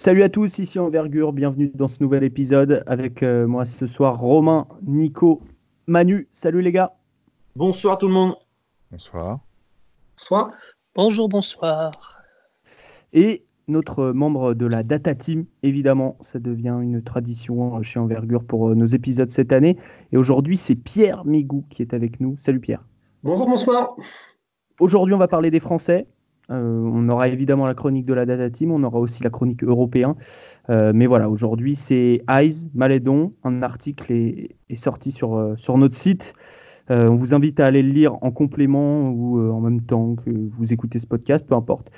Salut à tous, ici Envergure, bienvenue dans ce nouvel épisode avec euh, moi ce soir Romain, Nico, Manu. Salut les gars. Bonsoir tout le monde. Bonsoir. Bonsoir. Bonjour, bonsoir. Et notre membre de la Data Team, évidemment, ça devient une tradition chez Envergure pour euh, nos épisodes cette année. Et aujourd'hui, c'est Pierre Migou qui est avec nous. Salut Pierre. Bonjour, bonsoir. Aujourd'hui, on va parler des Français. Euh, on aura évidemment la chronique de la Data Team, on aura aussi la chronique européen. Euh, mais voilà, aujourd'hui, c'est Eyes, Malédon. Un article est, sorti sur, euh, sur notre site. on vous invite à aller le lire en complément ou en même temps que vous écoutez ce podcast, peu importe.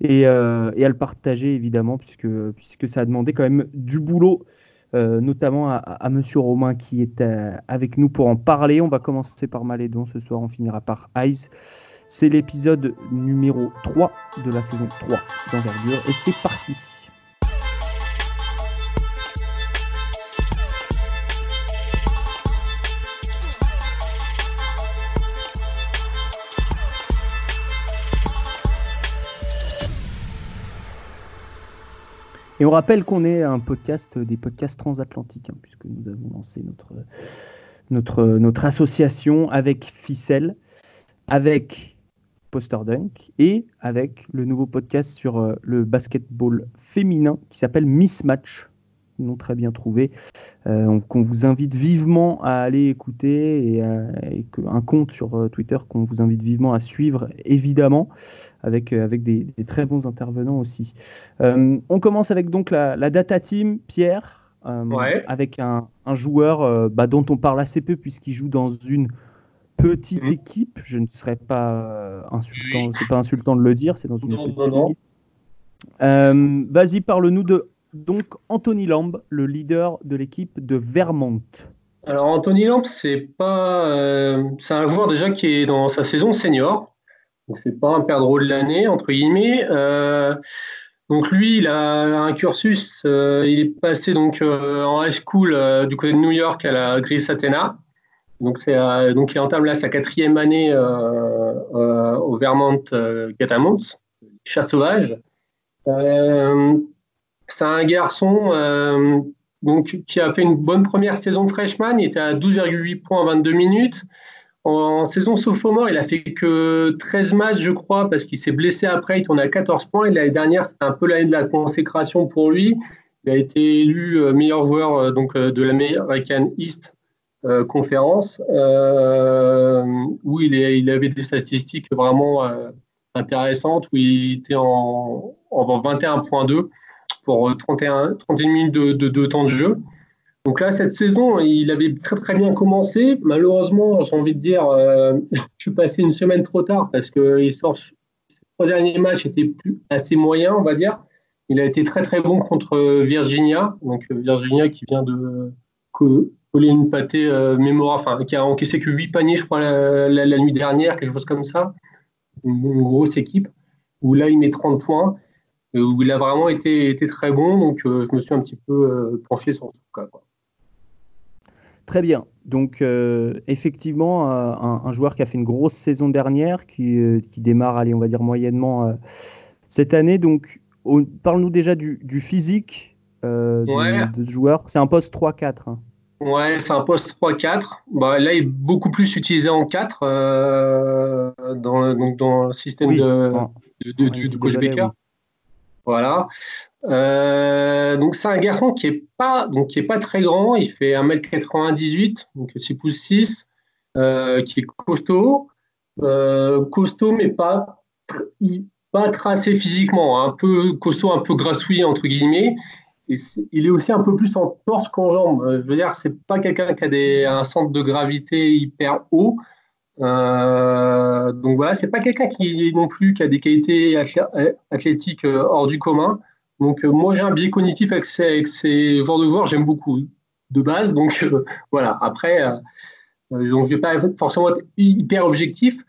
Et, à le partager évidemment, puisque, puisque ça a demandé quand même du boulot, notamment à, à, Monsieur Romain qui est avec nous pour en parler. On va commencer par Malédon ce soir, on finira par Eyes. C'est l'épisode numéro 3 de la saison 3 d'envergure et c'est parti. Et on rappelle qu'on est un podcast des podcasts transatlantiques, hein, puisque nous avons lancé notre, notre, notre association avec Ficelle, avec Poster Dunk et avec le nouveau podcast sur euh, le basketball féminin qui s'appelle Mismatch, nom très bien trouvé, euh, qu'on vous invite vivement à aller écouter et, un compte sur euh, Twitter qu'on vous invite vivement à suivre, évidemment, avec, avec des, très bons intervenants aussi. on commence avec donc la, data team, Pierre, avec un, joueur bah, dont on parle assez peu puisqu'il joue dans une petite mmh. équipe. Je ne serais pas euh, insultant, c'est pas insultant de le dire, c'est dans une petite équipe. Euh, vas-y, parle-nous de donc Anthony Lamb, le leader de l'équipe de Vermont. Alors Anthony Lamb, c'est pas, euh, c'est un joueur déjà qui est dans sa saison senior, donc c'est pas un perdreau de l'année entre guillemets. donc lui, il a un cursus, il est passé donc en high school du côté de New York à la Gris Athena. Donc, c'est, euh, donc il entame là sa quatrième année euh, euh, au Vermont Catamount, chat sauvage. c'est un garçon donc, qui a fait une bonne première saison freshman. Il était à 12,8 points en 22 minutes. En, saison sophomore, il a fait que 13 matchs, je crois, parce qu'il s'est blessé après. Il tourne à 14 points. Et l'année dernière, c'était un peu l'année de la consécration pour lui. Il a été élu meilleur joueur donc, de l'American East euh, conférence euh, où il, avait des statistiques vraiment euh, intéressantes, où il était en, en 21.2 pour 31, 31 minutes de, de, temps de jeu. Donc là, cette saison, il avait très très bien commencé. Malheureusement, j'ai envie de dire, je suis passé une semaine trop tard parce que il sort, ses trois derniers matchs étaient plus, assez moyens, on va dire. Il a été très très bon contre Virginia, donc Virginia qui vient de une Pâté euh, enfin, qui a encaissé que 8 paniers, je crois, la, nuit dernière, quelque chose comme ça. Une, grosse équipe, où là, il met 30 points, euh, où il a vraiment été, été très bon. Donc, euh, je me suis un petit peu penché sur ce cas. Très bien. Donc, effectivement, un, joueur qui a fait une grosse saison dernière, qui, qui démarre, allez, on va dire moyennement cette année. Donc, parle-nous déjà du, physique de, ce joueur. C'est un poste 3-4. Ouais, c'est un poste 3-4. Bah, là, il est beaucoup plus utilisé en 4 euh, dans, donc dans le système de, de, du, coach Baker. Voilà. Euh, donc c'est un garçon qui est pas donc qui est pas très grand, il fait 1m98, donc 6 pouces 6, euh, qui est costaud, costaud mais pas pas tracé physiquement, hein. un peu costaud, un peu grassouillis entre guillemets, il est aussi un peu plus en torse qu'en jambes. Euh, je veux dire, c'est pas quelqu'un qui a un centre de gravité hyper haut. Euh, donc voilà, c'est pas quelqu'un qui non plus qui a des qualités athlétiques euh, hors du commun. Donc moi j'ai un biais cognitif avec ces, avec ces genres de joueurs, j'aime beaucoup de base. Donc voilà, après, donc je vais pas forcément être hyper objectif.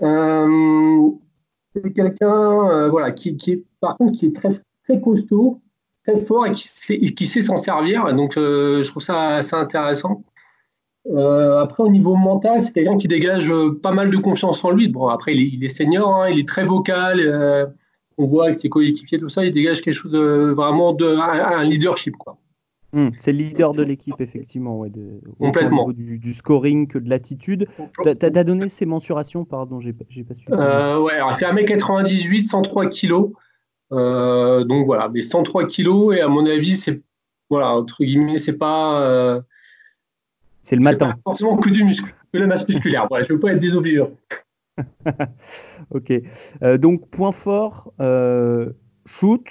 c'est quelqu'un voilà qui, qui, est par contre qui est très très costaud très fort et qui sait, qui sait s'en servir. Donc, euh, je trouve ça assez intéressant. Euh, après, au niveau mental, c'est quelqu'un qui dégage euh, pas mal de confiance en lui. Bon, après, il est, senior, hein, il est très vocal. on voit avec ses coéquipiers, tout ça, il dégage quelque chose de vraiment de un, leadership. Quoi. Hmm, c'est le leader de l'équipe, effectivement, ouais, de, Complètement. Au niveau du, scoring que de l'attitude. Tu as, donné ses mensurations, pardon, j'ai pas suivi. Euh, ouais, alors fait 1m98, 103 kg. Euh, donc voilà, mais 103 kg, et à mon avis, c'est, voilà, entre guillemets, c'est pas. Euh, c'est le matin. Pas forcément que du muscle, que la masse musculaire. voilà, je veux pas être désobligeant. ok. Euh, donc, point fort, euh, shoot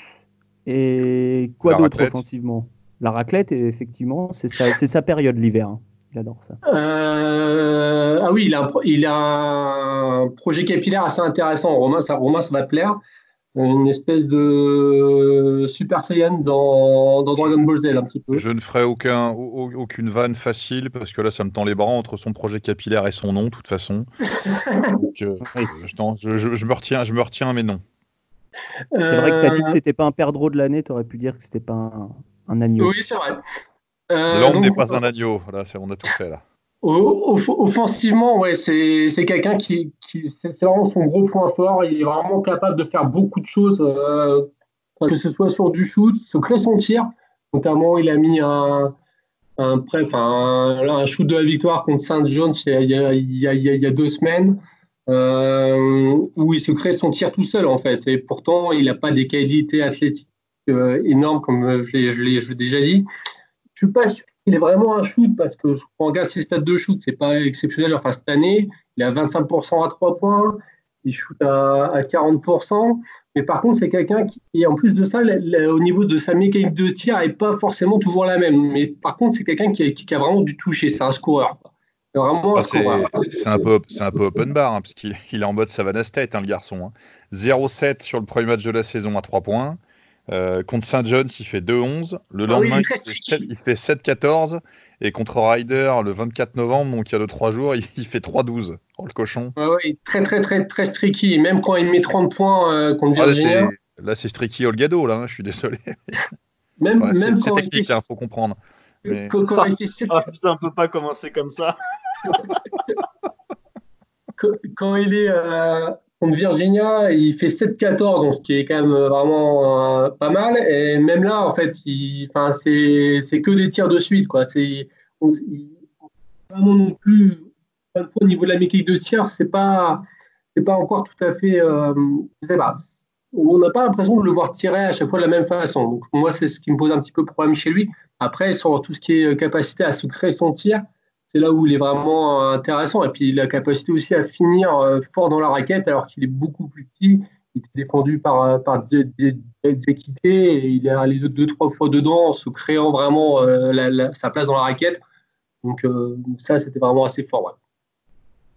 et quoi d'autre offensivement? La raclette, effectivement, c'est sa, sa, période l'hiver. Hein. Il adore ça. Euh, ah oui, il a, un, il a, un, projet capillaire assez intéressant. Romain, ça, Romain, ça va te plaire une espèce de Super Saiyan dans, Dragon Ball Z un petit peu. Je ne ferai aucun, aucune vanne facile parce que là ça me tend les bras entre son projet capillaire et son nom de toute façon. Euh, je, me retiens, je me retiens mais non. C'est vrai que tu as dit que c'était pas un perdreau de l'année, tu aurais pu dire que c'était pas un, agneau. Oui, c'est vrai. Euh, L'homme n'est pas un agneau, là, on a tout fait là. Offensivement, ouais, c'est quelqu'un qui, c'est vraiment son gros point fort. Il est vraiment capable de faire beaucoup de choses, euh, que ce soit sur du shoot, se crée son tir. Notamment, il a mis un, un, enfin, un, shoot de la victoire contre Saint Jones il y a, il y a, il y a deux semaines, euh, où il se crée son tir tout seul en fait. Et pourtant, il n'a pas des qualités athlétiques euh, énormes comme je l'ai déjà dit. Je suis pas il est vraiment un shoot parce que quand on regarde ses stats de shoot, c'est pas exceptionnel. Enfin, cette année, il a 25% à 3 points, il shoot à, 40%. Mais par contre, c'est quelqu'un qui, en plus de ça, au niveau de sa mécanique de tir, n'est pas forcément toujours la même. Mais par contre, c'est quelqu'un qui, a vraiment du toucher. C'est un scoreur. Un C'est un, peu, un peu open bar, hein, parce qu'il est en mode Savannah State, hein, le garçon. 0-7 hein. sur le premier match de la saison à 3 points. Euh, contre Saint John's, il fait 2-11. Le ah lendemain, il, fait 7-14. Et contre Ryder, le 24 novembre, donc il y a deux 3 jours, il, fait 3-12. Oh, le cochon. oui, très, très, très, très streaky. Même quand il met 30 points euh, contre ah, Virginia. là, c'est streaky Olgado, là, hein, je suis désolé. Même, même c'est technique, il hein, faut comprendre. Mais... Quand, quand il fait ah, putain, on peut pas commencer comme ça. quand, il est. Euh, contre Virginia, il fait 7-14, donc ce qui est quand même vraiment euh, pas mal. Et même là, en fait, c'est que des tirs de suite. Quoi. C'est non plus. Au niveau de la mécanique de tir, c'est pas pas encore tout à fait. Euh. On n'a pas l'impression de le voir tirer à chaque fois de la même façon. Donc moi, c'est ce qui me pose un petit peu problème chez lui. Après, sur tout ce qui est capacité à se créer son tir, c'est là où il est vraiment intéressant. Et puis, la capacité aussi à finir euh, fort dans la raquette, alors qu'il est beaucoup plus petit. Il était défendu par, euh, par Diakité et il est allé deux, trois fois dedans en se créant vraiment euh, sa place dans la raquette. Donc, ça, c'était vraiment assez fort.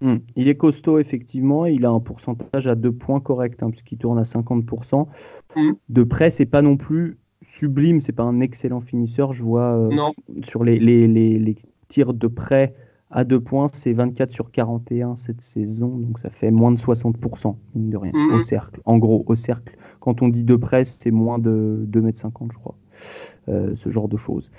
Hmm. Il est costaud, effectivement. Il a un pourcentage à deux points correct, hein, puisqu'il tourne à 50%. Hmm. De près, c'est pas non plus sublime, c'est pas un excellent finisseur. Je vois sur les, les, les, tir de près à deux points, c'est 24 sur 41 cette saison, donc ça fait moins de 60%, mine de rien, au mhm. cercle. En gros, au cercle. Quand on dit de près, c'est moins de 2,50 m, je crois. Euh, ce genre de choses.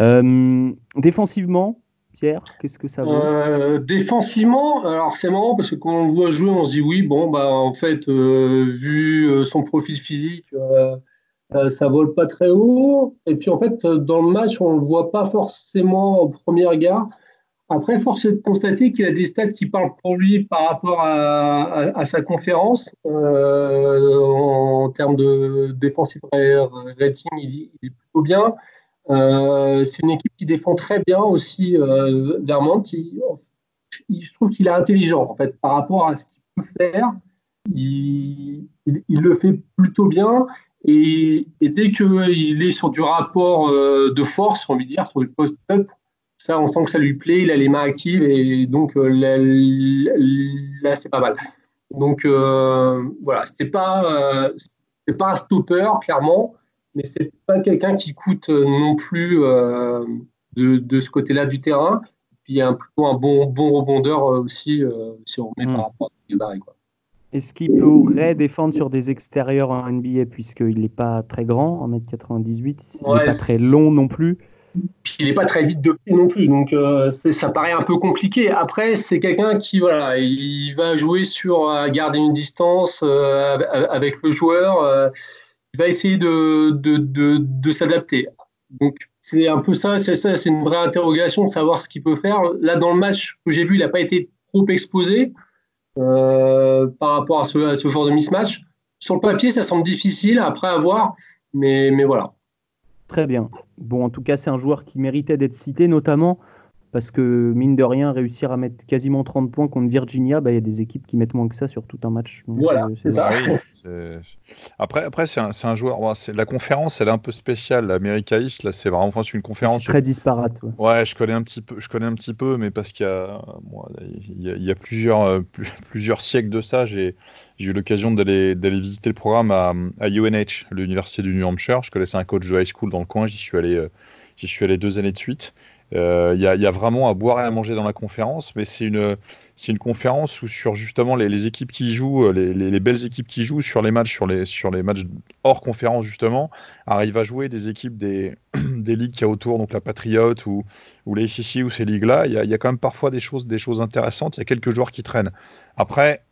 Euh, défensivement, Pierre, qu'est-ce que ça vaut? Euh, Défensivement, alors c'est marrant parce que quand on le voit jouer, on se dit oui, bon, bah en fait, vu son profil physique, euh, ça vole pas très haut. Et puis en fait, dans le match, on le voit pas forcément en premier regard. Après, force est de constater qu'il a des stats qui parlent pour lui par rapport à, sa conférence. Euh, en termes de défensive rating, il, est plutôt bien. Euh, c'est une équipe qui défend très bien aussi Vermont. Il, je trouve qu'il est intelligent en fait par rapport à ce qu'il peut faire. il, le fait plutôt bien et, dès qu'il est sur du rapport euh, de force, on va dire, sur du post-up, ça, on sent que ça lui plaît, il a les mains actives et donc euh, là, c'est pas mal. Donc euh, voilà, c'est pas, c'est pas un stopper, clairement, mais c'est pas quelqu'un qui coûte non plus de, de, ce côté-là du terrain. Puis il y a un, plutôt un bon, bon rebondeur aussi, si on met hmm. par rapport à Barry, quoi. Est-ce qu'il pourrait défendre sur des extérieurs en NBA puisqu'il n'est pas très grand, 1m98, il n'est pas très long non plus Puis il n'est pas très vite de pied non plus, donc euh, ça paraît un peu compliqué. Après, c'est quelqu'un qui voilà, il va jouer sur euh, garder une distance euh, avec le joueur. il va essayer de, de, de, de s'adapter. Donc c'est un peu ça, c'est ça, c'est une vraie interrogation de savoir ce qu'il peut faire. Là, dans le match que j'ai vu, il n'a pas été trop exposé par rapport à ce, à genre de mismatch. Sur le papier, ça semble difficile après avoir, mais, mais voilà. Très bien. Bon, en tout cas, c'est un joueur qui méritait d'être cité, notamment parce que, mine de rien, réussir à mettre quasiment 30 points contre Virginia, bah, il y a des équipes qui mettent moins que ça sur tout un match. voilà, euh, c'est ça. après, après c'est un, un, joueur. la conférence, elle est un peu spéciale. L'America East, là, c'est vraiment une conférence. très disparate. Ouais. je connais un petit peu, je connais un petit peu, mais parce qu'il y a, il y a, plusieurs, euh, plusieurs siècles de ça, j'ai eu l'occasion d'aller visiter le programme à, à UNH, l'université du New Hampshire. Je connaissais un coach de high school dans le coin. J'y suis allé, euh, j'y suis allé deux années de suite. Euh, il y, a vraiment à boire et à manger dans la conférence, mais c'est une, une conférence où sur justement les, équipes qui jouent, euh, les, les, belles équipes qui jouent sur les matchs, sur les, sur les matchs hors conférence justement, arrivent à jouer des équipes des, des ligues qu'il y a autour, donc la Patriot ou, ou les SEC ou ces ligues-là. Il y, a, y a quand même parfois des choses, des choses intéressantes. Il y a quelques joueurs qui traînent. Après,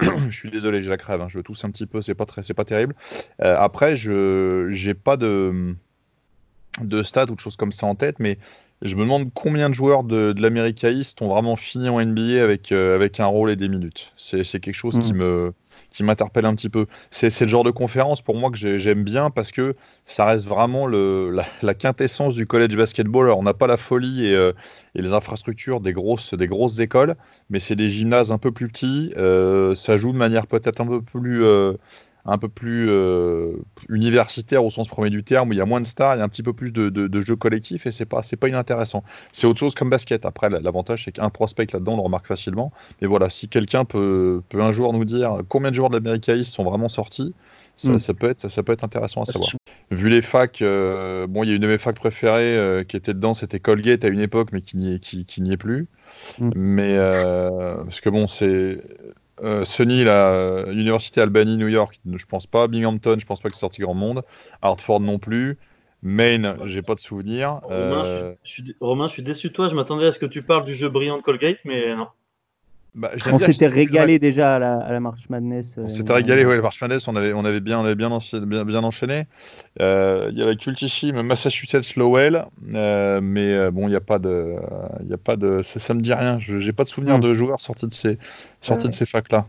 je suis désolé, j'ai la crève, hein, je tousse un petit peu, c'est pas pas terrible. Euh, après, je j'ai pas de de stats ou de choses comme ça en tête, mais je me demande combien de joueurs de, de l'America East ont vraiment fini en NBA avec, euh, avec un rôle et des minutes. C'est quelque chose qui mm. me qui m'interpelle un petit peu. C'est le genre de conférence pour moi que j'aime bien parce que ça reste vraiment le, la, quintessence du college basketball. Alors, on n'a pas la folie et, euh, et, les infrastructures des grosses, des grosses écoles, mais c'est des gymnases un peu plus petits. Euh, ça joue de manière peut-être un peu plus un peu plus euh, universitaire au sens premier du terme, où il y a moins de stars, il y a un petit peu plus de, de, jeux collectifs et c'est pas, c'est pas inintéressant. C'est autre chose comme basket. Après, l'avantage, c'est qu'un prospect là-dedans, on le remarque facilement. Mais voilà, si quelqu'un peut, peut un jour nous dire combien de joueurs de l'America sont vraiment sortis, ça, hmm. peut être, ça peut être intéressant à savoir. Vu les facs, euh, bon, il y a une de mes facs préférées euh, qui était dedans, c'était Colgate à une époque, mais qui n'y est, qui, qui est plus. Hmm. Mais parce que bon, c'est euh, Sunny, la Université Albany, New York, je pense pas. Binghamton, je pense pas que c'est sorti grand monde. Hartford non plus. Maine, j'ai pas de souvenir. Romain, je, suis, Romain, je suis déçu de toi. Je m'attendais à ce que tu parles du jeu brillant de Colgate, mais non. Bah, on s'était régalé déjà à la, à la, March Madness. Euh, on s'était régalé, oui, la March Madness, on avait, on avait bien, on avait bien, bien, bien enchaîné. Euh, il y a la Cultichim Massachusetts Lowell, euh, mais bon, il n'y a pas de, il a pas de, ça, me dit rien. Je n'ai pas de souvenir de joueurs sortis de ces, sortis de ces facs-là.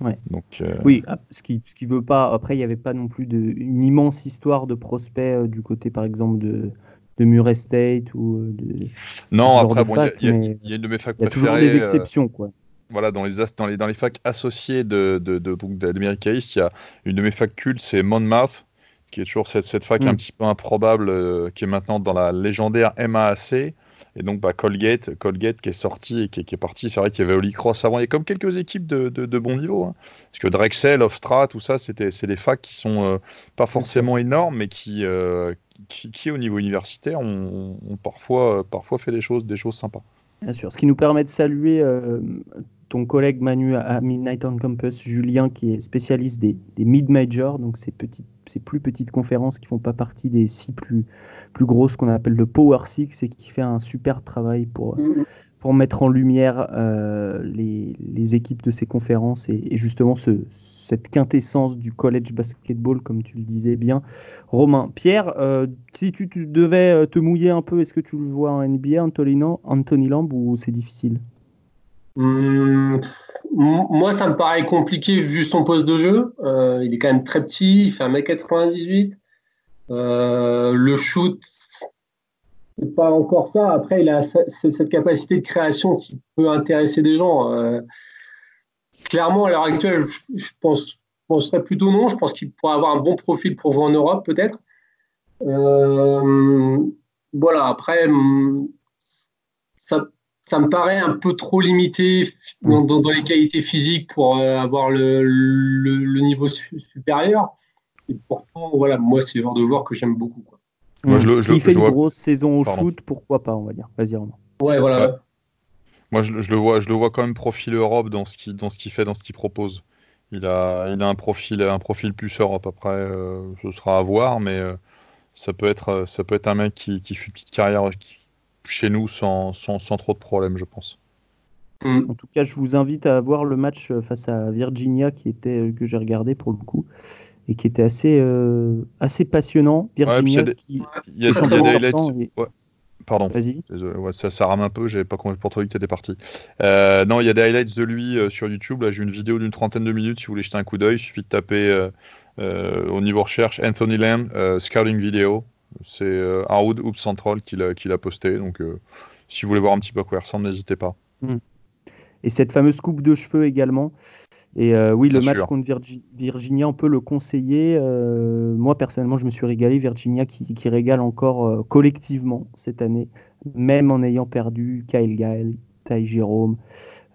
Ouais. Donc, Oui, ah, ce qui, ce qui veut pas. Après, il n'y avait pas non plus de, une immense histoire de prospects du côté, par exemple, de, de Murray State ou euh, de. Non, après, il y, a une de mes facs Il y a toujours des euh, exceptions, quoi. Voilà, dans les, dans les, dans les facs associés de, de, de, East, il y a une de mes facs cultes, c'est Monmouth, qui est toujours cette, cette fac un mm. petit peu improbable, euh, qui est maintenant dans la légendaire MAAC. Et donc, bah, Colgate, Colgate qui est sorti et qui, est parti. C'est vrai qu'il y avait Holy Cross avant. Il y a comme quelques équipes de, de, bon niveau. Hein. Parce que Drexel, Hofstra, tout ça, c'est des facs qui sont pas forcément énormes, mais qui, qui, au niveau universitaire, ont, parfois, parfois fait des choses, des choses sympas. Bien sûr, ce qui nous permet de saluer euh, ton collègue Manu à Midnight on Campus, Julien, qui est spécialiste des, mid-majors, donc ces, petites, ces plus petites conférences qui font pas partie des six plus, plus grosses qu'on appelle le Power Six et qui fait un super travail pour, mm-hmm pour mettre en lumière euh, les, équipes de ces conférences et, justement ce, cette quintessence du college basketball, comme tu le disais bien. Romain, Pierre, euh, si tu, devais euh, te mouiller un peu, est-ce que tu le vois en NBA, Anthony, Anthony Lamb, ou c'est difficile? Hmm, Moi, ça me paraît compliqué vu son poste de jeu. il est quand même très petit, il fait 1m98. le shoot, pas encore ça. Après, il a cette capacité de création qui peut intéresser des gens. Euh, clairement, à l'heure actuelle, je, pense, penserais plutôt non. Je pense qu'il pourrait avoir un bon profil pour jouer en Europe, peut-être. Euh, voilà, après, ça, ça, me paraît un peu trop limité dans, les qualités physiques pour euh, avoir le, le, niveau supérieur. Et pourtant, voilà, moi, c'est le genre de joueur que j'aime beaucoup. Quoi. Moi, je, mm. il fait une grosse saison au shoot, pourquoi pas, on va dire. Vas-y, Romain. Ouais, voilà. Moi, je, le vois, je le vois quand même profil Europe dans ce qu'il dans ce qu'il fait, dans ce qu'il propose. Il a, il a un profil, un profil plus Europe. Après, euh, ce sera à voir, mais euh, ça peut être, ça peut être un mec qui, qui fait une petite carrière chez nous sans, sans, sans, trop de problèmes, je pense. En tout cas, je vous invite à voir le match face à Virginia qui était que j'ai regardé pour le coup et qui était assez, euh, assez passionnant. Virginia ouais, il y a, des highlights. Ouais. Pardon. Vas-y. Ouais, ça, ça, rame un peu, j'avais pas complètement vu que tu étais parti. Euh, non, il y a des highlights de lui euh, sur YouTube. Là, j'ai une vidéo d'une trentaine de minutes. Si vous voulez jeter un coup d'œil, il suffit de taper euh, au niveau recherche Anthony Lamb, Scouting Video. C'est Harwood Hoop Central qui l'a posté. Donc, si vous voulez voir un petit peu à quoi il ressemble, n'hésitez pas. Mm. Et cette fameuse coupe de cheveux également. Et euh, oui, le Bien match sûr. contre Virgi Virginia, on peut le conseiller. Euh, moi, personnellement, je me suis régalé. Virginia qui, qui régale encore euh, collectivement cette année, même en ayant perdu Kyle Gael, Ty Jérôme,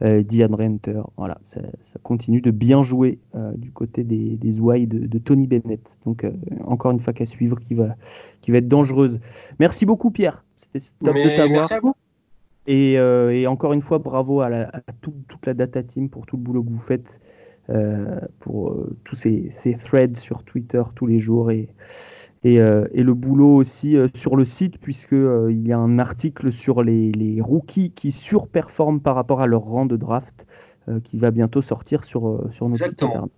euh, Diane Renter. Voilà, ça, ça, continue de bien jouer du côté des, des ouailles de, de, Tony Bennett. Donc, encore une fois qu'à suivre qui va, qui va être dangereuse. Merci beaucoup, Pierre. C'était top Mais de t'avoir. Merci à vous. Et, euh, et, encore une fois, bravo à, la, à tout, toute la data team pour tout le boulot que vous faites, euh, pour euh, tous ces, ces, threads sur Twitter tous les jours et, et, et le boulot aussi sur le site, puisqu'il y a un article sur les, les, rookies qui surperforment par rapport à leur rang de draft qui va bientôt sortir sur, sur notre Exactement. site internet.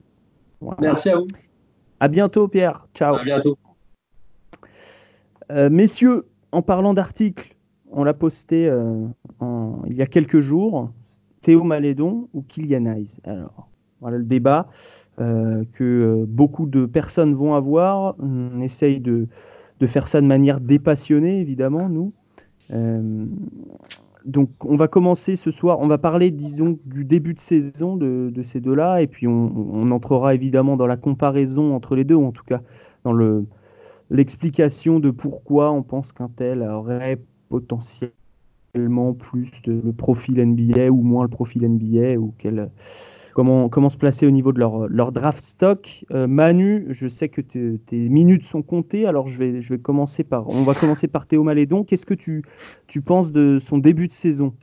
Voilà. Merci à vous. À bientôt, Pierre. Ciao. À bientôt. messieurs, en parlant d'articles, on l'a posté euh, il y a quelques jours, Théo Malédon ou Kylian Hayes. Alors, voilà le débat euh, que euh, beaucoup de personnes vont avoir. On essaye de, de faire ça de manière dépassionnée, évidemment, nous. Donc, on va commencer ce soir. On va parler, disons, du début de saison de, de ces deux-là, et puis on, on, entrera évidemment dans la comparaison entre les deux, ou en tout cas dans le l'explication de pourquoi on pense qu'un tel aurait potentiellement plus le profil NBA ou moins le profil NBA ou quel, comment, comment se placer au niveau de leur, leur draft stock. Euh, Manu, je sais que te, tes minutes sont comptées, alors je vais, je vais commencer par, on va commencer par Théo Malédon. Qu'est-ce que tu, tu penses de son début de saison?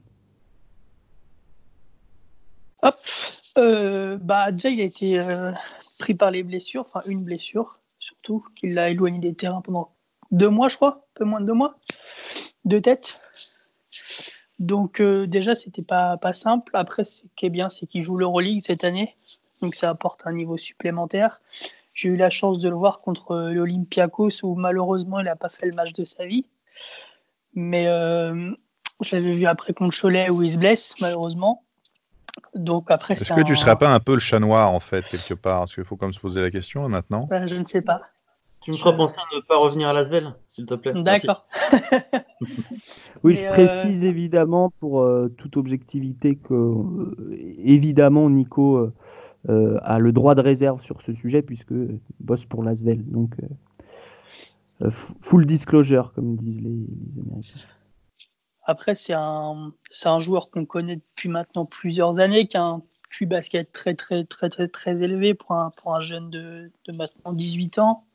Hop, euh, bah déjà il a été euh, pris par les blessures, enfin une blessure surtout, qui l'a éloigné des terrains pendant deux mois, je crois, un peu moins de deux mois de tête. Donc euh, déjà, c'était pas, pas simple. Après, ce qui est bien, c'est qu'il joue l'Euroleague cette année. Donc ça apporte un niveau supplémentaire. J'ai eu la chance de le voir contre l'Olympiakos où malheureusement, il n'a pas fait le match de sa vie. Mais euh, je l'avais vu après contre Cholet où il se blesse, malheureusement. Donc après, Est-ce que un... tu ne serais pas un peu le chat noir, en fait, quelque part? Parce qu'il faut quand même se poser la question maintenant. Ben, je ne sais pas. Tu me feras penser à ne pas revenir à Lasvel, s'il te plaît. D'accord. oui, je précise euh... évidemment pour euh, toute objectivité que, euh, évidemment, Nico euh, a le droit de réserve sur ce sujet puisque bosse pour Lasvel. Donc, full disclosure, comme disent les, les Américains. Après, c'est un, un joueur qu'on connaît depuis maintenant plusieurs années, qui a un QI basket très, très, très, très, très élevé pour un, pour un jeune de, de maintenant 18 ans.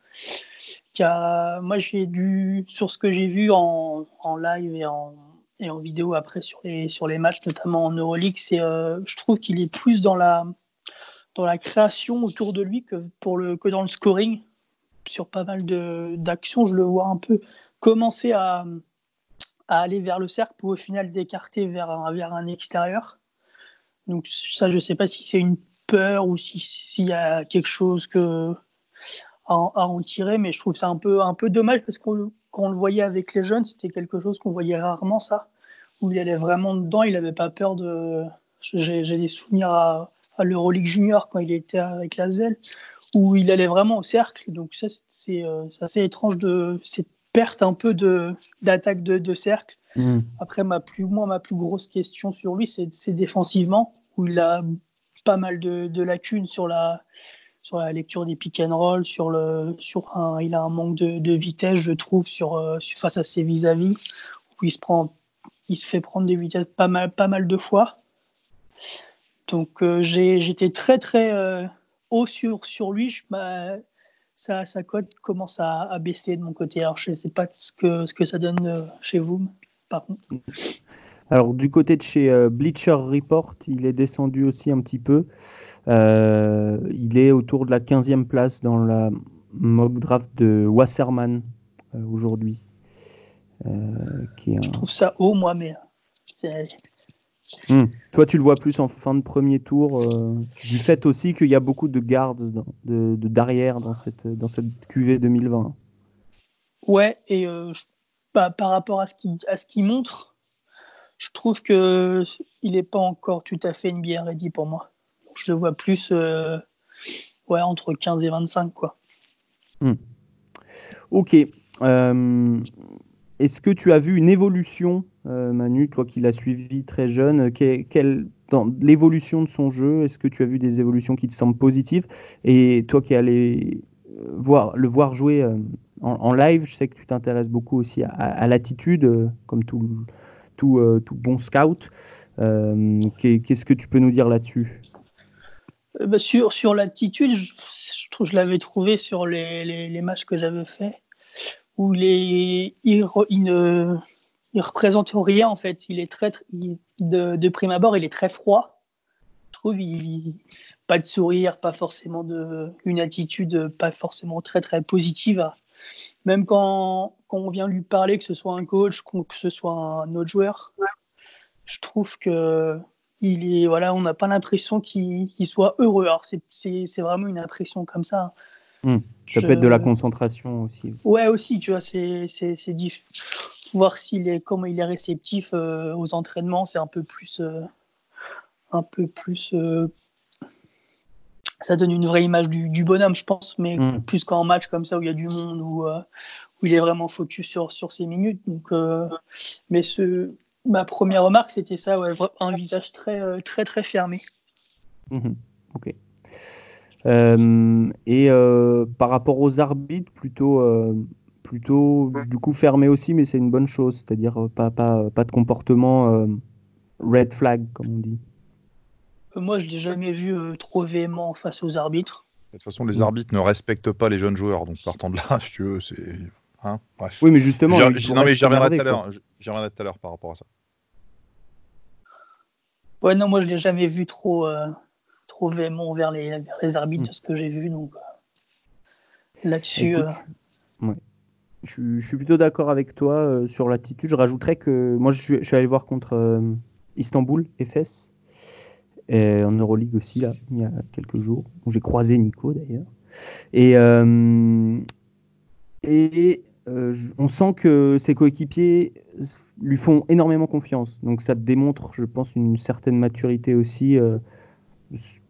A, moi, j'ai dû, sur ce que j'ai vu en, en live et en, et en vidéo après sur les, sur les matchs, notamment en Euroleague, euh, je trouve qu'il est plus dans la, dans la création autour de lui que, pour le, que dans le scoring. Sur pas mal d'actions, je le vois un peu commencer à, à aller vers le cercle pour au final d'écarter vers un, vers un extérieur. Donc ça, je ne sais pas si c'est une peur ou s'il si y a quelque chose que, à, à, en tirer, mais je trouve ça un peu, un peu dommage parce qu'on quand on le voyait avec les jeunes, c'était quelque chose qu'on voyait rarement, ça, où il allait vraiment dedans, il n'avait pas peur de... J'ai des souvenirs à, à l'Euroleague Junior quand il était avec Lasvel, où il allait vraiment au cercle. Donc ça, c'est assez étrange de cette perte un peu d'attaque de, de, de, cercle. Mmh. Après, ma plus, moi, ma plus grosse question sur lui, c'est défensivement, où il a pas mal de, de lacunes sur la, sur la lecture des pick and roll, sur le, sur un, il a un manque de, de vitesse, je trouve, sur, euh, face à ses vis-à-vis, -vis, où il se prend, il se fait prendre des vitesses pas mal, pas mal de fois. Donc euh, j'étais très très euh, haut sur, sur lui. Je, bah, sa, sa cote commence à, baisser de mon côté. Alors je ne sais pas ce que, ce que ça donne euh, chez vous, par contre. Alors du côté de chez Bleacher Report, il est descendu aussi un petit peu. Euh, il est autour de la 15e place dans la mock draft de Wasserman aujourd'hui. Je trouve ça haut, moi, mais. Hmm. Toi, tu le vois plus en fin de premier tour, du fait aussi qu'il y a beaucoup de guards, de, derrière dans cette, dans cette QV 2020. Ouais, et bah, par rapport à ce qu'il montre, je trouve qu'il n'est pas encore tout à fait NBA ready pour moi. Je le vois plus ouais, entre 15 et 25. Quoi. Hmm. Ok. Euh, est-ce que tu as vu une évolution, euh, Manu, toi qui l'as suivi très jeune, dans l'évolution de son jeu Est-ce que tu as vu des évolutions qui te semblent positives? Et toi qui allé euh, voir, le voir jouer en, live, je sais que tu t'intéresses beaucoup aussi à, l'attitude, comme tout, tout, bon scout. Qu'est-ce que tu peux nous dire là-dessus? euh, bah, sur, sur l'attitude, je, je, je l'avais trouvé sur les, les, matchs que j'avais fait, où les, il, ne il représente rien en fait. Il est très, de, de, prime abord, il est très froid. Je trouve il, pas de sourire, pas forcément de, une attitude pas forcément très très positive. Même quand, quand on vient lui parler, que ce soit un coach, que ce soit un autre joueur, je trouve que il est, voilà, on n'a pas l'impression qu'il soit heureux. Alors, c'est vraiment une impression comme ça. Hmm. Ça peut être de la concentration aussi. Ouais, aussi, tu vois, c'est difficile. Voir s'il est, comment il est réceptif euh, aux entraînements, c'est un peu plus. Euh, un peu plus. Euh, ça donne une vraie image du, bonhomme, je pense, mais hmm. plus qu'en match comme ça où il y a du monde, où, où il est vraiment focus sur, sur ses minutes. Donc, mais ce, Ma première remarque, c'était ça, ouais, un visage très, euh, très, très fermé. Mhm. ok. Euh, et euh, par rapport aux arbitres, plutôt, plutôt du coup fermé aussi, mais c'est une bonne chose, c'est-à-dire pas, pas, pas de comportement red flag, comme on dit. Moi, je l'ai jamais vu trop véhément face aux arbitres. De toute façon, les arbitres ne respectent pas les jeunes joueurs, donc partant de là, si tu veux, c'est Hein, oui, mais justement. non, mais j'y reviendrai tout à l'heure. J'y reviendrai tout à l'heure par rapport à ça. Ouais, non, moi je l'ai jamais vu trop, euh, trop véhément vers les, les arbitres, de hmm. ce que j'ai vu. Donc euh, là-dessus. Euh, je, suis plutôt d'accord avec toi sur l'attitude. Je rajouterais que moi je suis, allé voir contre Istanbul, FS, et en Euroleague aussi, là, il y a quelques jours. J'ai croisé Nico d'ailleurs. Et, et euh, on sent que ses coéquipiers lui font énormément confiance. Donc ça démontre, je pense, une certaine maturité aussi, euh,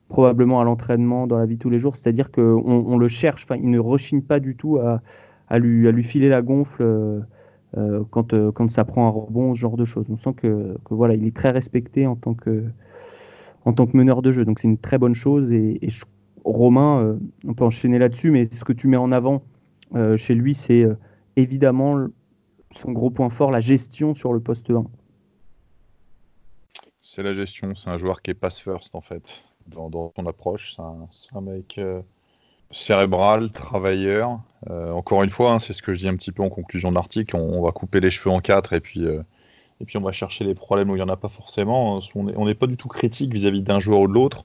probablement à l'entraînement, dans la vie de tous les jours. C'est-à-dire qu'on on le cherche, il ne rechigne pas du tout à, lui, à lui filer la gonfle euh, quand, quand ça prend un rebond, ce genre de choses. On sent que, voilà, il est très respecté en tant que, en tant que meneur de jeu. Donc c'est une très bonne chose. Et, Romain, on peut enchaîner là-dessus, mais ce que tu mets en avant chez lui, c'est évidemment son gros point fort, la gestion sur le poste 1. C'est la gestion, c'est un joueur qui est pass first en fait, dans, son approche. C'est un, mec euh, cérébral, travailleur. Euh, encore une fois, hein, c'est ce que je dis un petit peu en conclusion de l'article, on, va couper les cheveux en quatre et puis, euh, et puis on va chercher les problèmes où il n'y en a pas forcément. On n'est pas du tout critique vis-à-vis d'un joueur ou de l'autre.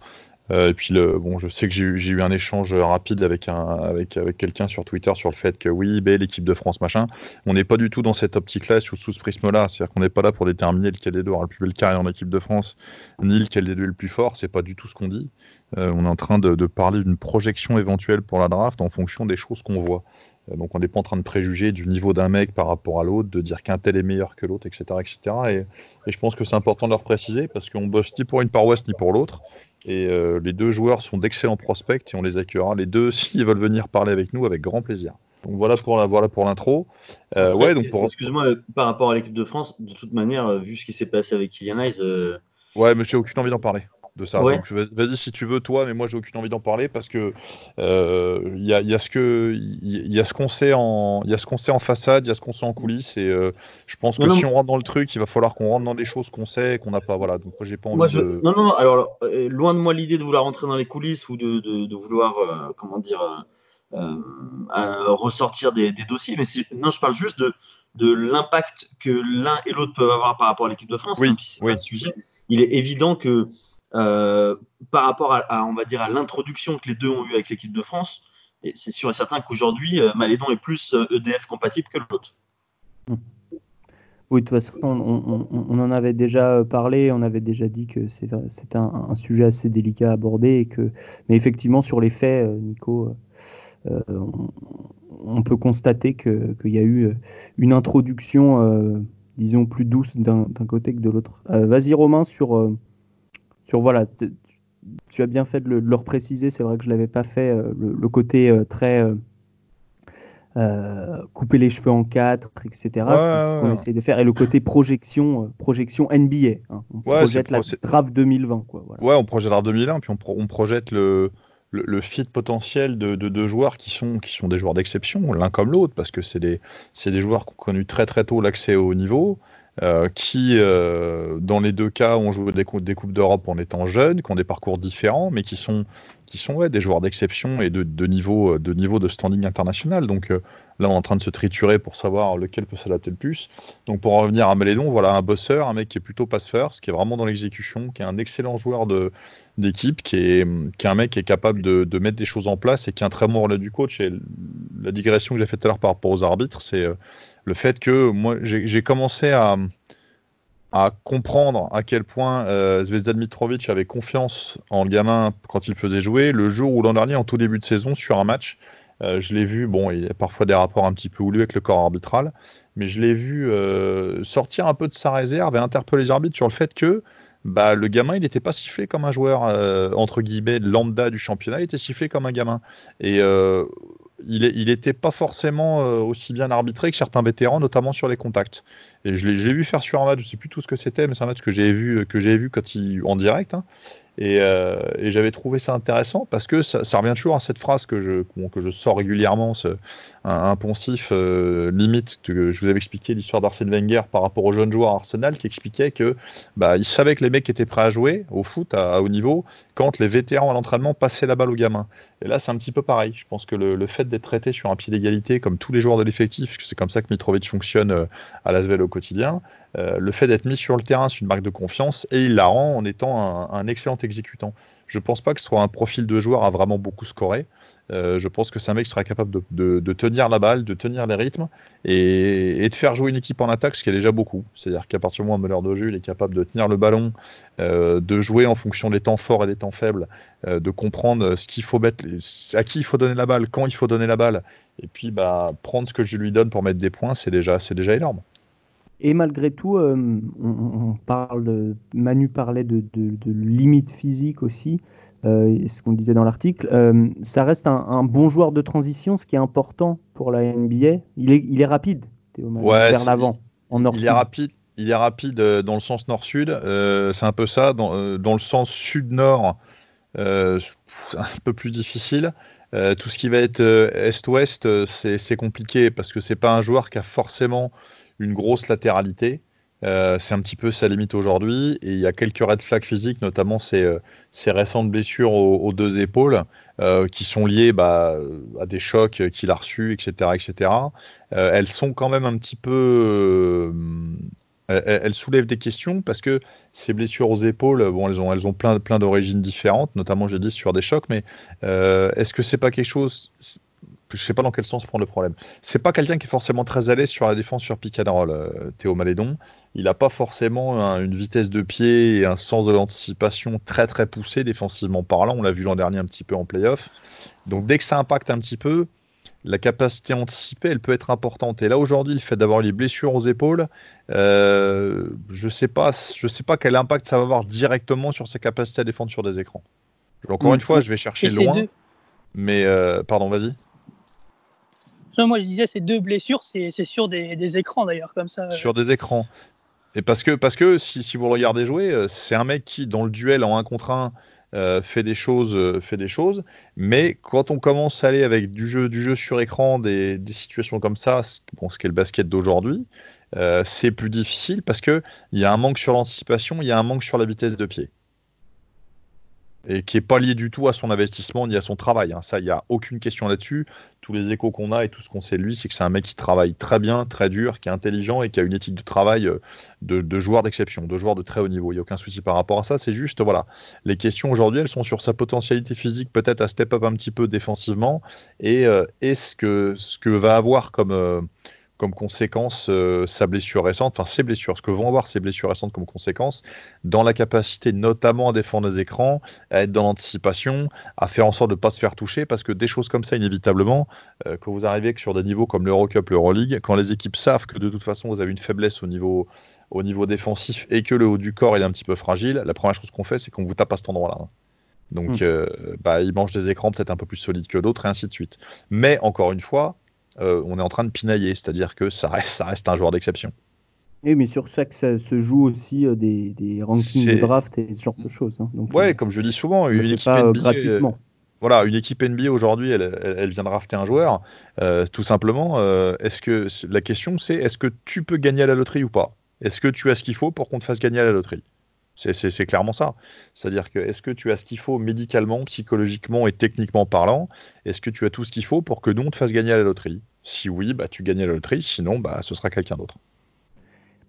Euh, et puis, le, bon, je sais que j'ai eu un échange rapide avec, avec, avec quelqu'un sur Twitter sur le fait que oui, ben, l'équipe de France, machin. On n'est pas du tout dans cette optique-là, sous, sous ce prisme-là. C'est-à-dire qu'on n'est pas là pour déterminer lequel des deux aura le plus bel carrière en équipe de France, ni lequel des deux est le plus fort. C'est pas du tout ce qu'on dit. Euh, on est en train de, de parler d'une projection éventuelle pour la draft en fonction des choses qu'on voit. Euh, donc on n'est pas en train de préjuger du niveau d'un mec par rapport à l'autre, de dire qu'un tel est meilleur que l'autre, etc., etc. Et, et, je pense que c'est important de leur préciser parce qu'on bosse ni pour une paroisse ni pour l'autre. Et euh, les deux joueurs sont d'excellents prospects et on les accueillera les deux s'ils veulent venir parler avec nous avec grand plaisir. Donc voilà pour la voilà pour l'intro. Euh, ouais, donc pour... excuse-moi euh, par rapport à l'équipe de France, de toute manière, vu ce qui s'est passé avec Kylian Hayes. Ouais, mais j'ai aucune envie d'en parler de ça. Donc vas-y si tu veux toi, mais moi j'ai aucune envie d'en parler parce que il euh, y, a, y, a, ce que il y a ce qu'on sait en il y a ce qu'on sait en façade, il y a ce qu'on sait en coulisses et euh, je pense que si on rentre dans le truc, il va falloir qu'on rentre dans des choses qu'on sait qu'on n'a pas. Voilà. Donc moi j'ai pas envie de. Non non alors euh, loin de moi l'idée de vouloir rentrer dans les coulisses ou de, de, de vouloir comment dire ressortir des, des, dossiers, mais si, non je parle juste de de l'impact que l'un et l'autre peuvent avoir par rapport à l'équipe de France. Oui, oui. sujet. Il est évident que par rapport à, on va dire, à l'introduction que les deux ont eu avec l'équipe de France, c'est sûr et certain qu'aujourd'hui, Malédon est plus EDF e compatible que l'autre. Oui, de toute façon, on, en avait déjà parlé, on avait déjà dit que c'était un, sujet assez délicat à aborder. Mais effectivement, sur les faits, Nico, on, peut constater qu'il y a eu une introduction disons, plus douce d'un côté que de l'autre. Euh, vas-y Romain, sur, euh, sur voilà, tu as bien fait de le, de préciser, c'est vrai que je ne l'avais pas fait, euh, le, côté très... couper les cheveux en quatre, etc. c'est ce qu'on essaie de faire. Et le côté projection, projection NBA. Hein. On projette la draft 2020. Quoi, Ouais, on projette la draft 2020, puis on, on projette le, le, fit potentiel de deux joueurs qui sont, qui sont des joueurs d'exception, l'un comme l'autre, parce que c'est des, des joueurs qui ont connu très très tôt l'accès au haut niveau, euh, qui, euh, dans les deux cas, ont joué des, Coupes d'Europe en étant jeunes, qui ont des parcours différents, mais qui sont, des joueurs d'exception et de, de, niveau, de standing international. Donc euh, là, on est en train de se triturer pour savoir lequel peut s'adapter le plus. Donc pour en revenir à Malédon, voilà un bosseur, un mec qui est plutôt pass first, qui est vraiment dans l'exécution, qui est un excellent joueur d'équipe, qui est, un mec qui est capable de, de, mettre des choses en place et qui est un très bon relais du coach. Et la digression que j'ai faite tout à l'heure par rapport aux arbitres, c'est euh, le fait que moi, j'ai commencé à, comprendre à quel point euh, Zvezdan Mitrovic avait confiance en le gamin quand il faisait jouer. Le jour où l'an dernier, en tout début de saison, sur un match, euh, je l'ai vu, bon, il y a parfois des rapports un petit peu houleux avec le corps arbitral, mais je l'ai vu euh, sortir un peu de sa réserve et interpeller les arbitres sur le fait que bah, le gamin, il n'était pas sifflé comme un joueur, entre guillemets, lambda du championnat, il était sifflé comme un gamin. Et il n'était pas forcément euh, aussi bien arbitré que certains vétérans, notamment sur les contacts. Et je l'ai vu faire sur un match, je ne sais plus tout ce que c'était, mais c'est un match que j'ai vu, que vu quand il, en direct. Hein. Euh, et, j'avais trouvé ça intéressant parce que ça, revient toujours à cette phrase que je, que je sors régulièrement, ce, un, poncif euh, limite que je vous avais expliqué l'histoire d'Arsène Wenger par rapport aux jeunes joueurs Arsenal qui expliquait que bah, il savait que les mecs étaient prêts à jouer au foot à, haut niveau quand les vétérans à l'entraînement passaient la balle aux gamins. Et là, c'est un petit peu pareil. Je pense que le, fait d'être traité sur un pied d'égalité comme tous les joueurs de l'effectif, c'est comme ça que Mitrovic fonctionne euh, à l'Asvel au quotidien, euh, le fait d'être mis sur le terrain, c'est une marque de confiance et il la rend en étant un, excellent exécutant. Je ne pense pas que ce soit un profil de joueur à vraiment beaucoup scorer. Euh, je pense que c'est un mec qui sera capable de, tenir la balle, de tenir les rythmes et, de faire jouer une équipe en attaque, ce qui est déjà beaucoup. C'est-à-dire qu'à partir du moment où un de jeu, il est capable de tenir le ballon, euh, de jouer en fonction des temps forts et des temps faibles, de comprendre ce qu'il faut mettre, à qui il faut donner la balle, quand il faut donner la balle, et puis bah, prendre ce que je lui donne pour mettre des points, c'est déjà, c'est déjà énorme. Et malgré tout, euh, on, parle de, Manu parlait de, de, limites physiques aussi, euh, ce qu'on disait dans l'article. Euh, ça reste un, bon joueur de transition, ce qui est important pour la NBA. Il est, il est rapide, Théo vers l'avant, en nord Il est rapide. Il est rapide dans le sens nord-sud, c'est un peu ça. Dans, dans le sens sud-nord, un peu plus difficile. tout ce qui va être est-ouest, c'est compliqué parce que c'est pas un joueur qui a forcément une grosse latéralité. Euh, c'est un petit peu sa limite aujourd'hui. Et il y a quelques red flags physiques, notamment ces, euh, récentes blessures aux, deux épaules, euh, qui sont liées bah, à des chocs qu'il a reçus, etc. etc. elles sont quand même un petit peu. Elles, soulèvent des questions parce que ces blessures aux épaules, bon, elles ont, elles ont plein, plein d'origines différentes, notamment, j'ai dit, sur des chocs, mais est-ce que c'est pas quelque chose je sais pas dans quel sens prendre le problème. C'est pas quelqu'un qui est forcément très à l'aise sur la défense sur pick and roll, euh, Théo Malédon. Il n'a pas forcément une vitesse de pied et un sens de l'anticipation très très poussé défensivement parlant. On l'a vu l'an dernier un petit peu en playoff. Donc dès que ça impacte un petit peu, la capacité à anticiper, elle peut être importante. Et là aujourd'hui, le fait d'avoir les blessures aux épaules, euh, je sais pas, je sais pas quel impact ça va avoir directement sur ses capacités à défendre sur des écrans. Encore mm. une fois, je vais chercher loin. Mais euh, pardon, vas-y moi, je disais, ces deux blessures, c'est sur des, écrans d'ailleurs, comme ça. Sur des écrans. Et parce que, parce que si, si vous le regardez jouer, euh, c'est un mec qui, dans le duel en 1 contre 1, euh, fait, des choses, euh, fait des choses. Mais quand on commence à aller avec du jeu, du jeu sur écran, des, des situations comme ça, bon, ce qu'est le basket d'aujourd'hui, c'est plus difficile parce qu'il y a un manque sur l'anticipation, il y a un manque sur la vitesse de pied. Et qui n'est pas lié du tout à son investissement ni à son travail. Hein. Ça, il n'y a aucune question là-dessus. Tous les échos qu'on a et tout ce qu'on sait de lui, c'est que c'est un mec qui travaille très bien, très dur, qui est intelligent et qui a une éthique de travail euh, de, joueur d'exception, de joueur de très haut niveau. Il n'y a aucun souci par rapport à ça. C'est juste, voilà, les questions aujourd'hui, elles sont sur sa potentialité physique, peut-être à step up un petit peu défensivement, et euh, est-ce que ce que va avoir comme euh, comme conséquence euh, sa blessure récente, enfin ses blessures, ce que vont avoir ses blessures récentes comme conséquence, dans la capacité notamment à défendre les écrans, à être dans l'anticipation, à faire en sorte de ne pas se faire toucher, parce que des choses comme ça, inévitablement, euh, quand vous arrivez sur des niveaux comme l'Eurocup, l'Euroleague, quand les équipes savent que de toute façon vous avez une faiblesse au niveau, au niveau défensif et que le haut du corps est un petit peu fragile, la première chose qu'on fait, c'est qu'on vous tape à cet endroit-là. Hein. Donc, mmh. euh, bah, ils mangent des écrans peut-être un peu plus solides que d'autres, et ainsi de suite. Mais encore une fois, euh, on est en train de pinailler, c'est-à-dire que ça reste, ça reste un joueur d'exception. Oui, mais sur ça que ça se joue aussi euh, des, des, rankings de draft et ce genre de choses. Hein. Donc, ouais, euh, comme je dis souvent, une équipe NBA, voilà, une équipe NBA aujourd'hui, elle, elle, vient de drafter un joueur. tout simplement, est-ce que la question c'est est-ce que tu peux gagner à la loterie ou pas? Est-ce que tu as ce qu'il faut pour qu'on te fasse gagner à la loterie? C'est clairement ça. C'est-à-dire que est-ce que tu as ce qu'il faut médicalement, psychologiquement et techniquement parlant? Est-ce que tu as tout ce qu'il faut pour que nous te fasse gagner à la loterie? Si oui, bah, tu gagnes à la loterie. Sinon, bah, ce sera quelqu'un d'autre.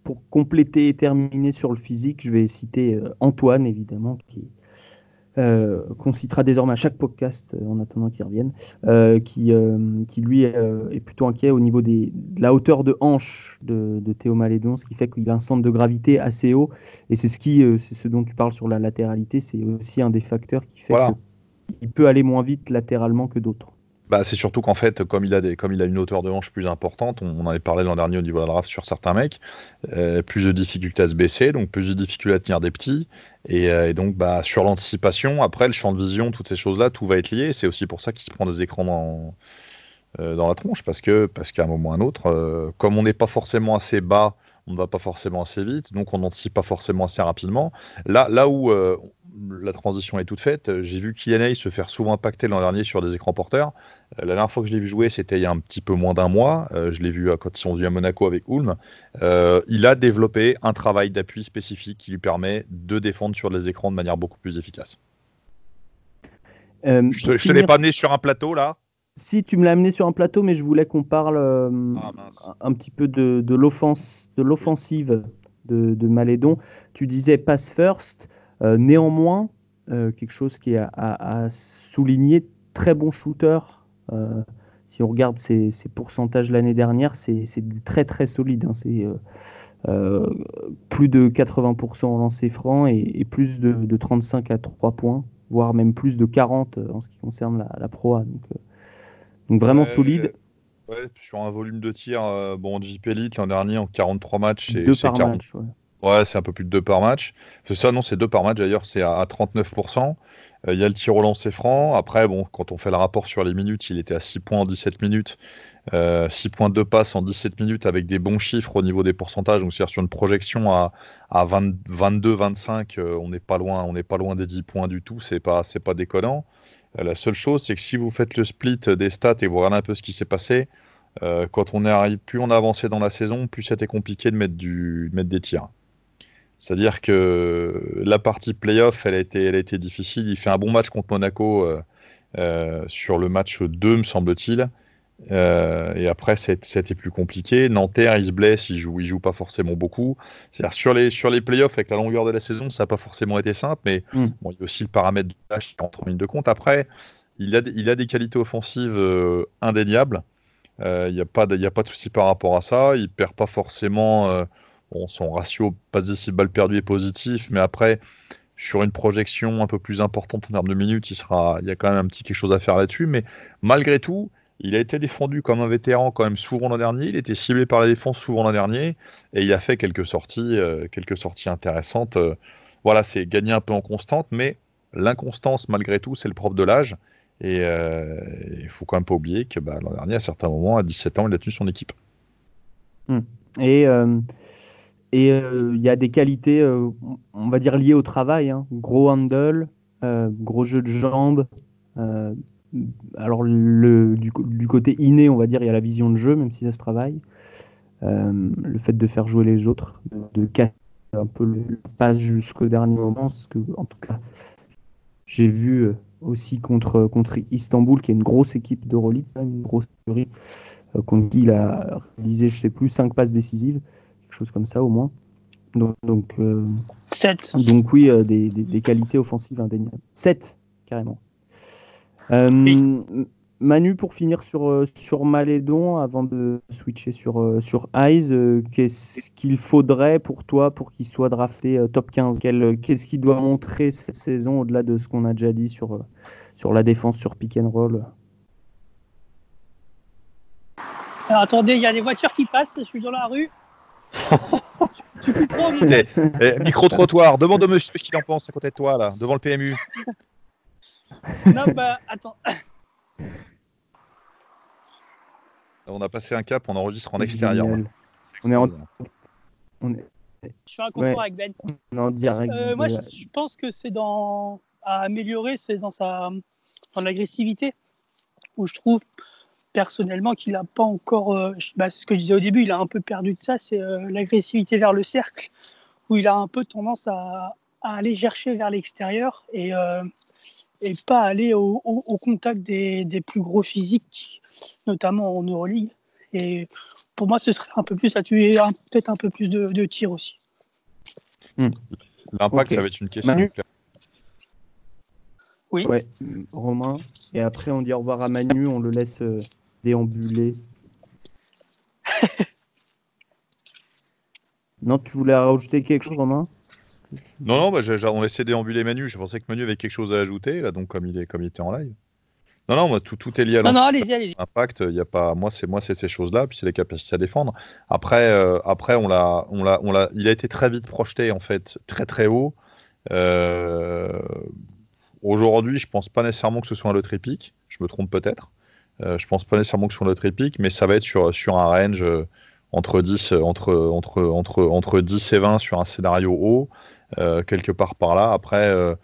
Pour compléter et terminer sur le physique, je vais citer euh, Antoine, évidemment, qui, euh, qu'on citera désormais à chaque podcast euh, en attendant qu'il revienne, euh, qui, qui lui est plutôt inquiet au niveau des, de la hauteur de hanche de, Théo Malédon, ce qui fait qu'il a un centre de gravité assez haut. Et c'est ce, qui, c'est ce dont tu parles sur la latéralité, c'est aussi un des facteurs qui fait qu'il peut aller moins vite latéralement que d'autres. Bah, c'est surtout qu'en fait, comme il, a des, comme il a une hauteur de hanche plus importante, on, en avait parlé l'an dernier au niveau de la draft sur certains mecs, plus de difficultés à se baisser, donc plus de difficultés à tenir des petits, euh, et, donc, bah, sur l'anticipation, après le champ de vision, toutes ces choses-là, tout va être lié. C'est aussi pour ça qu'il se prend des écrans dans, euh, dans la tronche, parce que parce qu'à un moment ou à un autre, euh, comme on n'est pas forcément assez bas, on ne va pas forcément assez vite, donc on n'anticipe pas forcément assez rapidement. Là, là où la transition est toute faite. J'ai vu Kylian se faire souvent impacter l'an dernier sur des écrans porteurs. Euh, la dernière fois que je l'ai vu jouer, c'était il y a un petit peu moins d'un mois. Euh, je l'ai vu quand ils sont venus à Monaco avec Ulm. Euh, il a développé un travail d'appui spécifique qui lui permet de défendre sur les écrans de manière beaucoup plus efficace. je ne te, l'ai pas amené sur un plateau là si tu me l'as amené sur un plateau, mais je voulais qu'on parle ah, un petit peu de, de l'offensive de, de, Malédon. Tu disais pass first. Euh, néanmoins, euh, quelque chose qui est à, souligner, très bon shooter. Euh, si on regarde ses, pourcentages l'année dernière, c'est du très très solide. Hein. C'est plus de 80% en lancer franc et, plus de, 35 à 3 points, voire même plus de 40 en ce qui concerne la, la proa. Donc, donc vraiment solide. sur un volume de tir, bon, JP Elite l'an dernier en 43 matchs, c'est 40. Match, Ouais, c'est un peu plus de 2 par match. C'est ça, non, c'est 2 par match. D'ailleurs, c'est à, 39%. Euh, il y a le tir au lancer franc. Après, bon, quand on fait le rapport sur les minutes, il était à 6 points en 17 minutes. Euh, 6 points de passe en 17 minutes avec des bons chiffres au niveau des pourcentages. Donc, c'est-à-dire sur une projection à, à 22-25, euh, on n'est pas loin, pas loin des 10 points du tout. C'est pas, c'est pas déconnant. Euh, la seule chose, c'est que si vous faites le split des stats et vous regardez un peu ce qui s'est passé, quand on est arrivé, plus on a avancé dans la saison, plus c'était compliqué de mettre, du, de mettre des tirs. C'est-à-dire que la partie playoff, elle a été, elle a été difficile. Il fait un bon match contre Monaco euh, euh, sur le match 2, me semble-t-il. Euh, et après, c'était plus compliqué. Nanterre, il se blesse, il joue, il joue pas forcément beaucoup. C'est-à-dire sur les, sur les playoffs, avec la longueur de la saison, ça n'a pas forcément été simple, mais mm. bon, il y a aussi le paramètre de l'âge qui entre en ligne de compte. Après, il a, il a des qualités offensives indéniables. Il n'y a, pas de, a pas de souci par rapport à ça. Il perd pas forcément son ratio pas ici balle perdue est positif, mais après, sur une projection un peu plus importante en termes de minutes, il, sera, il y a quand même un petit quelque chose à faire là-dessus. Mais malgré tout, il a été défendu comme un vétéran quand même souvent l'an dernier. Il était ciblé par la défense souvent l'an dernier. Et il a fait quelques sorties, euh, quelques sorties intéressantes. Euh, voilà, c'est gagner un peu en constante, mais l'inconstance, malgré tout, c'est le propre de l'âge. Et euh, il faut quand même pas oublier que bah, l'an dernier, à certains moments, à 17 ans, il a tenu son équipe. Hmm. Et et euh, il y a des qualités, euh, on va dire, liées au travail. Hein. Gros handle, euh, gros jeu de jambes. alors, du, côté inné, on va dire, il y a la vision de jeu, même si ça se travaille. le fait de faire jouer les autres, de, casser un peu le passe jusqu'au dernier moment, parce que, en tout cas, j'ai vu aussi contre, contre Istanbul, qui est une grosse équipe d'Euroleague, une grosse série, contre qui il a réalisé, je sais plus, 5 passes décisives, quelque chose comme ça au moins. Donc, donc, donc oui, des, des, qualités offensives indéniables. 7, carrément. Manu, pour finir sur, euh, sur Malédon, avant de switcher sur, euh, sur Eyes, euh, qu'est-ce qu'il faudrait pour toi pour qu'il soit drafté top 15 Qu'est-ce qu'il doit montrer cette saison au-delà de ce qu'on a déjà dit sur, sur la défense, sur pick and roll? Attendez, il y a des voitures qui passent, je suis dans la rue. Tu, eh, Micro-trottoir, demande au monsieur ce qu'il en pense à côté de toi, là, devant le PMU. non, bah, attends. On a passé un cap, on enregistre en extérieur. On est en. Je suis un concours avec Ben. On direct. Euh, moi, je, pense que c'est dans. à améliorer, c'est dans sa. dans l'agressivité, où je trouve personnellement qu'il n'a pas encore. Euh, bah, c'est ce que je disais au début, il a un peu perdu de ça, c'est euh, l'agressivité vers le cercle, où il a un peu tendance à, à aller chercher vers l'extérieur et et pas aller au, contact des, plus gros physiques, notamment en Euroleague. Et pour moi, ce serait un peu plus à tuer, peut-être un peu plus de, de tir aussi. Hmm. L'impact, ça va être une question. Manu Oui. Ouais, Romain. Et après, on dit au revoir à Manu, on le laisse euh, déambuler. non, tu voulais rajouter quelque chose, Romain? Non, non, bah, on laissait déambuler Manu. Je pensais que Manu avait quelque chose à ajouter, là, donc comme il, est, comme il était en live. Non, non, tout, tout est lié à l'impact. Il y a pas, moi, c'est moi, c'est ces choses-là, puis c'est les capacités à défendre. Après, euh, après, on l'a, on l'a, on l'a, il a été très vite projeté en fait, très très haut. Euh, aujourd'hui, je pense pas nécessairement que ce soit un lot épique. Je me trompe peut-être. Euh, je pense pas nécessairement que un lot épique, mais ça va être sur sur un range entre 10, entre entre entre entre 10 et 20 sur un scénario haut. Euh, quelque part par là. Après, euh,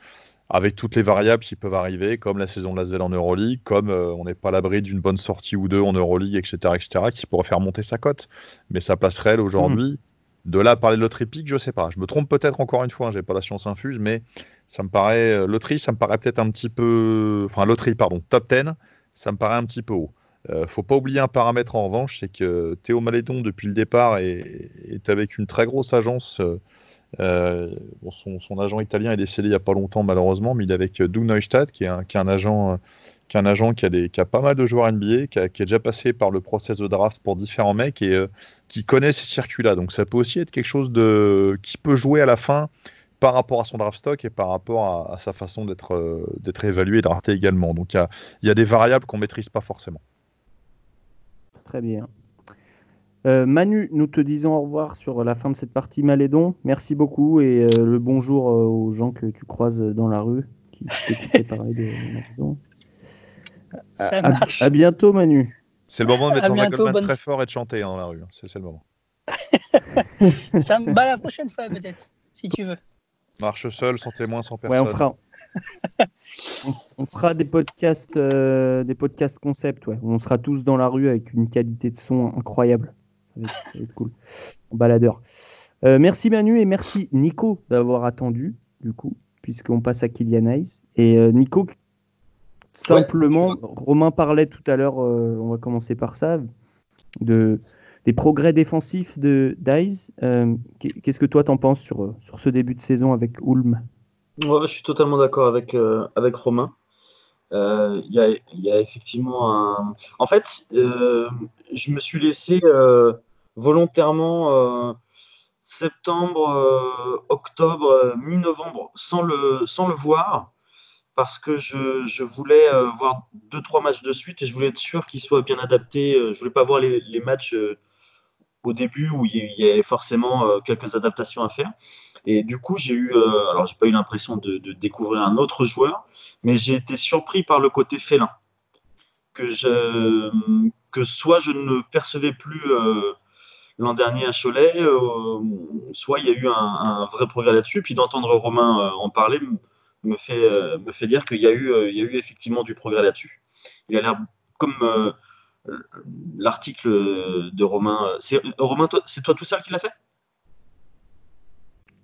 avec toutes les variables qui peuvent arriver, comme la saison de Lasvel en Euroleague, comme euh, on n'est pas à l'abri d'une bonne sortie ou deux en Euroleague, etc., etc., qui pourrait faire monter sa cote. Mais sa passerelle aujourd'hui, de là à parler de loterie pique, je sais pas. Je me trompe peut-être encore une fois, hein, j'ai pas la science infuse, mais ça me paraît, loterie, ça me paraît peut-être un petit peu, enfin loterie, pardon, top 10, ça me paraît un petit peu haut. Euh, faut pas oublier un paramètre en revanche, c'est que Théo Malédon, depuis le départ, est, avec une très grosse agence euh, son, agent italien est décédé il n'y a pas longtemps malheureusement, mais il est avec Doug Neustadt, qui est un, agent, qui, a pas mal de joueurs NBA, qui, a, est déjà passé par le process de draft pour différents mecs et euh, qui connaît ces circuits-là. Donc ça peut aussi être quelque chose qui peut jouer à la fin par rapport à son draft stock et par rapport à, sa façon d'être euh, d'être évalué et drafté également. Donc il y a, y a, des variables qu'on maîtrise pas forcément. Très bien. Euh, Manu, nous te disons au revoir sur la fin de cette partie Malédon. Merci beaucoup et euh, le bonjour euh, aux gens que tu croises dans la rue qui pareil de Malédon. À, bientôt, Manu. C'est le moment de mettre Jean-Jacques Goldman très fort et de chanter hein, dans la rue. Hein. C'est le moment. Ça me bat la prochaine fois, peut-être, si tu veux. Marche seul, sans témoin, sans personne. Ouais, on fera, on, fera des podcasts, des podcasts concept. Ouais. On sera tous dans la rue avec une qualité de son incroyable ça cool. Baladeur. Euh, merci Manu et merci Nico d'avoir attendu, du coup, puisqu'on passe à Kylian Hayes. Et euh, Nico, simplement, Romain parlait tout à l'heure, euh, on va commencer par ça, de, des progrès défensifs de Dice. Qu'est-ce que toi t'en penses sur, sur ce début de saison avec Ulm? Je suis totalement d'accord avec, avec Romain. Il y, a effectivement un. En fait, je me suis laissé volontairement euh, septembre, euh, octobre, euh, mi-novembre sans le, voir parce que je, voulais voir deux, trois matchs de suite et je voulais être sûr qu'il soit bien adapté. Je voulais pas voir les matchs au début où il y avait forcément quelques adaptations à faire. Et du coup, j'ai eu, alors j'ai pas eu l'impression de, découvrir un autre joueur, mais j'ai été surpris par le côté félin que je, que soit je ne percevais plus l'an dernier à Cholet, euh, soit il y a eu un, vrai progrès là-dessus. Puis d'entendre Romain euh, en parler me fait, euh, me fait dire qu'il y, a eu, il y a eu effectivement du progrès là-dessus. Il a l'air comme l'article de Romain. C'est Romain, c'est toi tout seul qui l'a fait?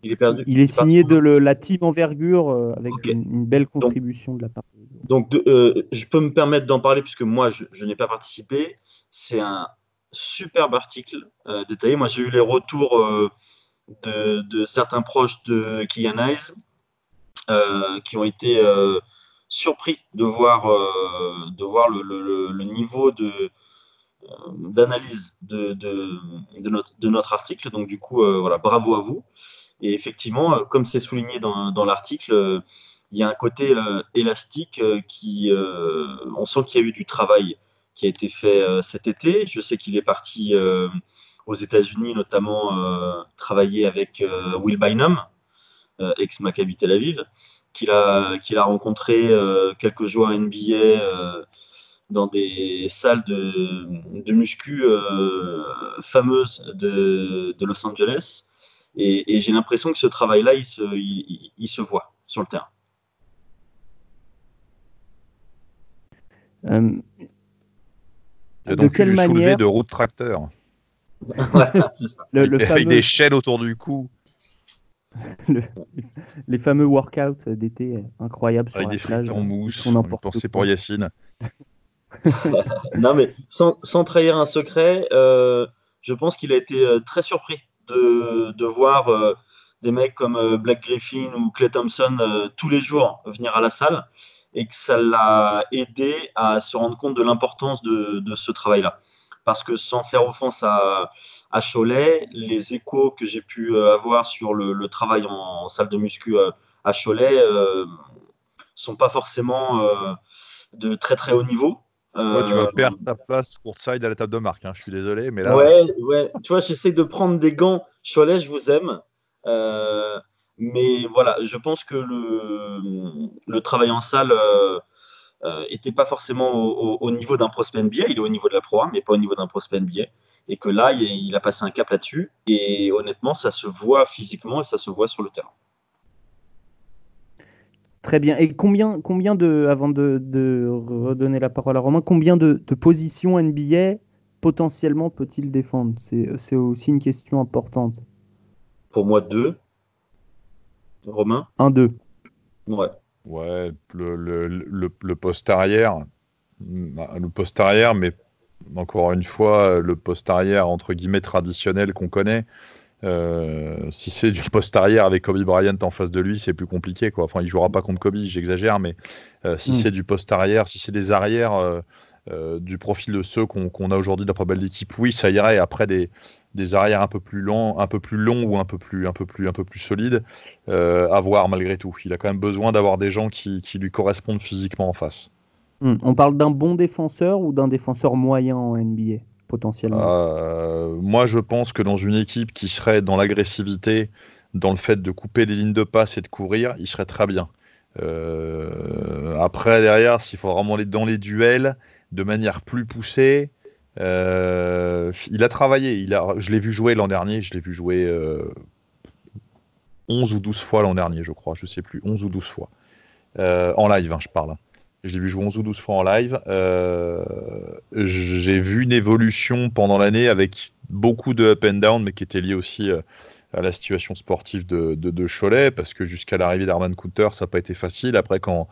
Il est perdu. Il est signé de le, la team envergure euh, avec une, belle contribution de la part. Donc, euh, je peux me permettre d'en parler puisque moi, je, n'ai pas participé. C'est un superbe article euh, détaillé. Moi, j'ai eu les retours de, certains proches de Kylian Hayes qui ont été surpris de voir, de voir le, niveau de d'analyse de, de, notre, de notre article. Donc, du coup, voilà, bravo à vous. Et effectivement, euh, comme c'est souligné dans, dans l'article, euh, il y a un côté euh, élastique qui, on sent qu'il y a eu du travail qui a été fait cet été. Je sais qu'il est parti aux États-Unis, notamment travailler avec Will Bynum, ex Maccabi Tel Aviv, qu'il a, qu'il a rencontré quelques joueurs NBA dans des salles de, de muscu fameuses de, de, Los Angeles. Et, j'ai l'impression que ce travail-là, il se, il, se, voit sur le terrain. Euh, il a donc de quelle manière de route tracteur. Le, le Avec des chaînes autour du cou. les fameux workouts d'été incroyables Avec des frites en mousse. On, pensait pour Yacine. non mais sans, sans, trahir un secret, euh, je pense qu'il a été euh, très surpris de, voir euh, des mecs comme euh, Black Griffin ou Clay Thompson euh, tous les jours venir à la salle et que ça l'a aidé à se rendre compte de l'importance de, ce travail-là. Parce que sans faire offense à, à Cholet, les échos que j'ai pu avoir sur le, travail en, salle de muscu à Cholet ne sont pas forcément de très très haut niveau tu vas euh, perdre ta place courtside à la table de marque. Hein. Je suis désolé, mais là. Ouais, ouais. Tu vois, j'essaie de prendre des gants. Cholet, je vous aime. Euh, mais voilà, je pense que le, le travail en salle n'était euh, pas forcément au, niveau d'un prospect NBA. Il est au niveau de la Pro mais pas au niveau d'un prospect NBA. Et que là, il, il a passé un cap là-dessus. Et honnêtement, ça se voit physiquement et ça se voit sur le terrain. Très bien. Et combien, combien de, avant de, redonner la parole à Romain, combien de, positions NBA potentiellement peut-il défendre? C'est aussi une question importante. Pour moi, deux. Romain? Un, deux. Ouais. Ouais, le, le, poste arrière, le poste arrière, mais encore une fois, le poste arrière entre guillemets traditionnel qu'on connaît. Euh, si c'est du poste arrière avec Kobe Bryant en face de lui, c'est plus compliqué. Quoi. Enfin, il jouera pas contre Kobe, j'exagère, mais euh, si hmm. c'est du poste arrière, si c'est des arrières euh, du profil de ceux qu'on a aujourd'hui dans pas belle d'équipe, oui, ça irait. Après des, des arrières un peu plus longs, un peu plus longs ou un peu plus, un peu plus, un peu plus solides, à voir malgré tout. Il a quand même besoin d'avoir des gens qui, qui, lui correspondent physiquement en face. Hmm. On parle d'un bon défenseur ou d'un défenseur moyen en NBA potentiellement? Euh, Moi, je pense que dans une équipe qui serait dans l'agressivité, dans le fait de couper des lignes de passe et de courir, il serait très bien. Euh, après, derrière, s'il faut vraiment aller dans les duels de manière plus poussée, euh, il a travaillé. Il a, je l'ai vu jouer l'an dernier. Je l'ai vu jouer 11 ou 12 fois l'an dernier, je crois. Je sais plus. 11 ou 12 fois. en live, hein, je parle. Je l'ai vu jouer 11 ou 12 fois en live. Euh, j'ai vu une évolution pendant l'année avec beaucoup de up and down, mais qui était lié aussi euh, à la situation sportive de, Cholet, parce que jusqu'à l'arrivée d'Herman Counter, ça n'a pas été facile. Après, quand,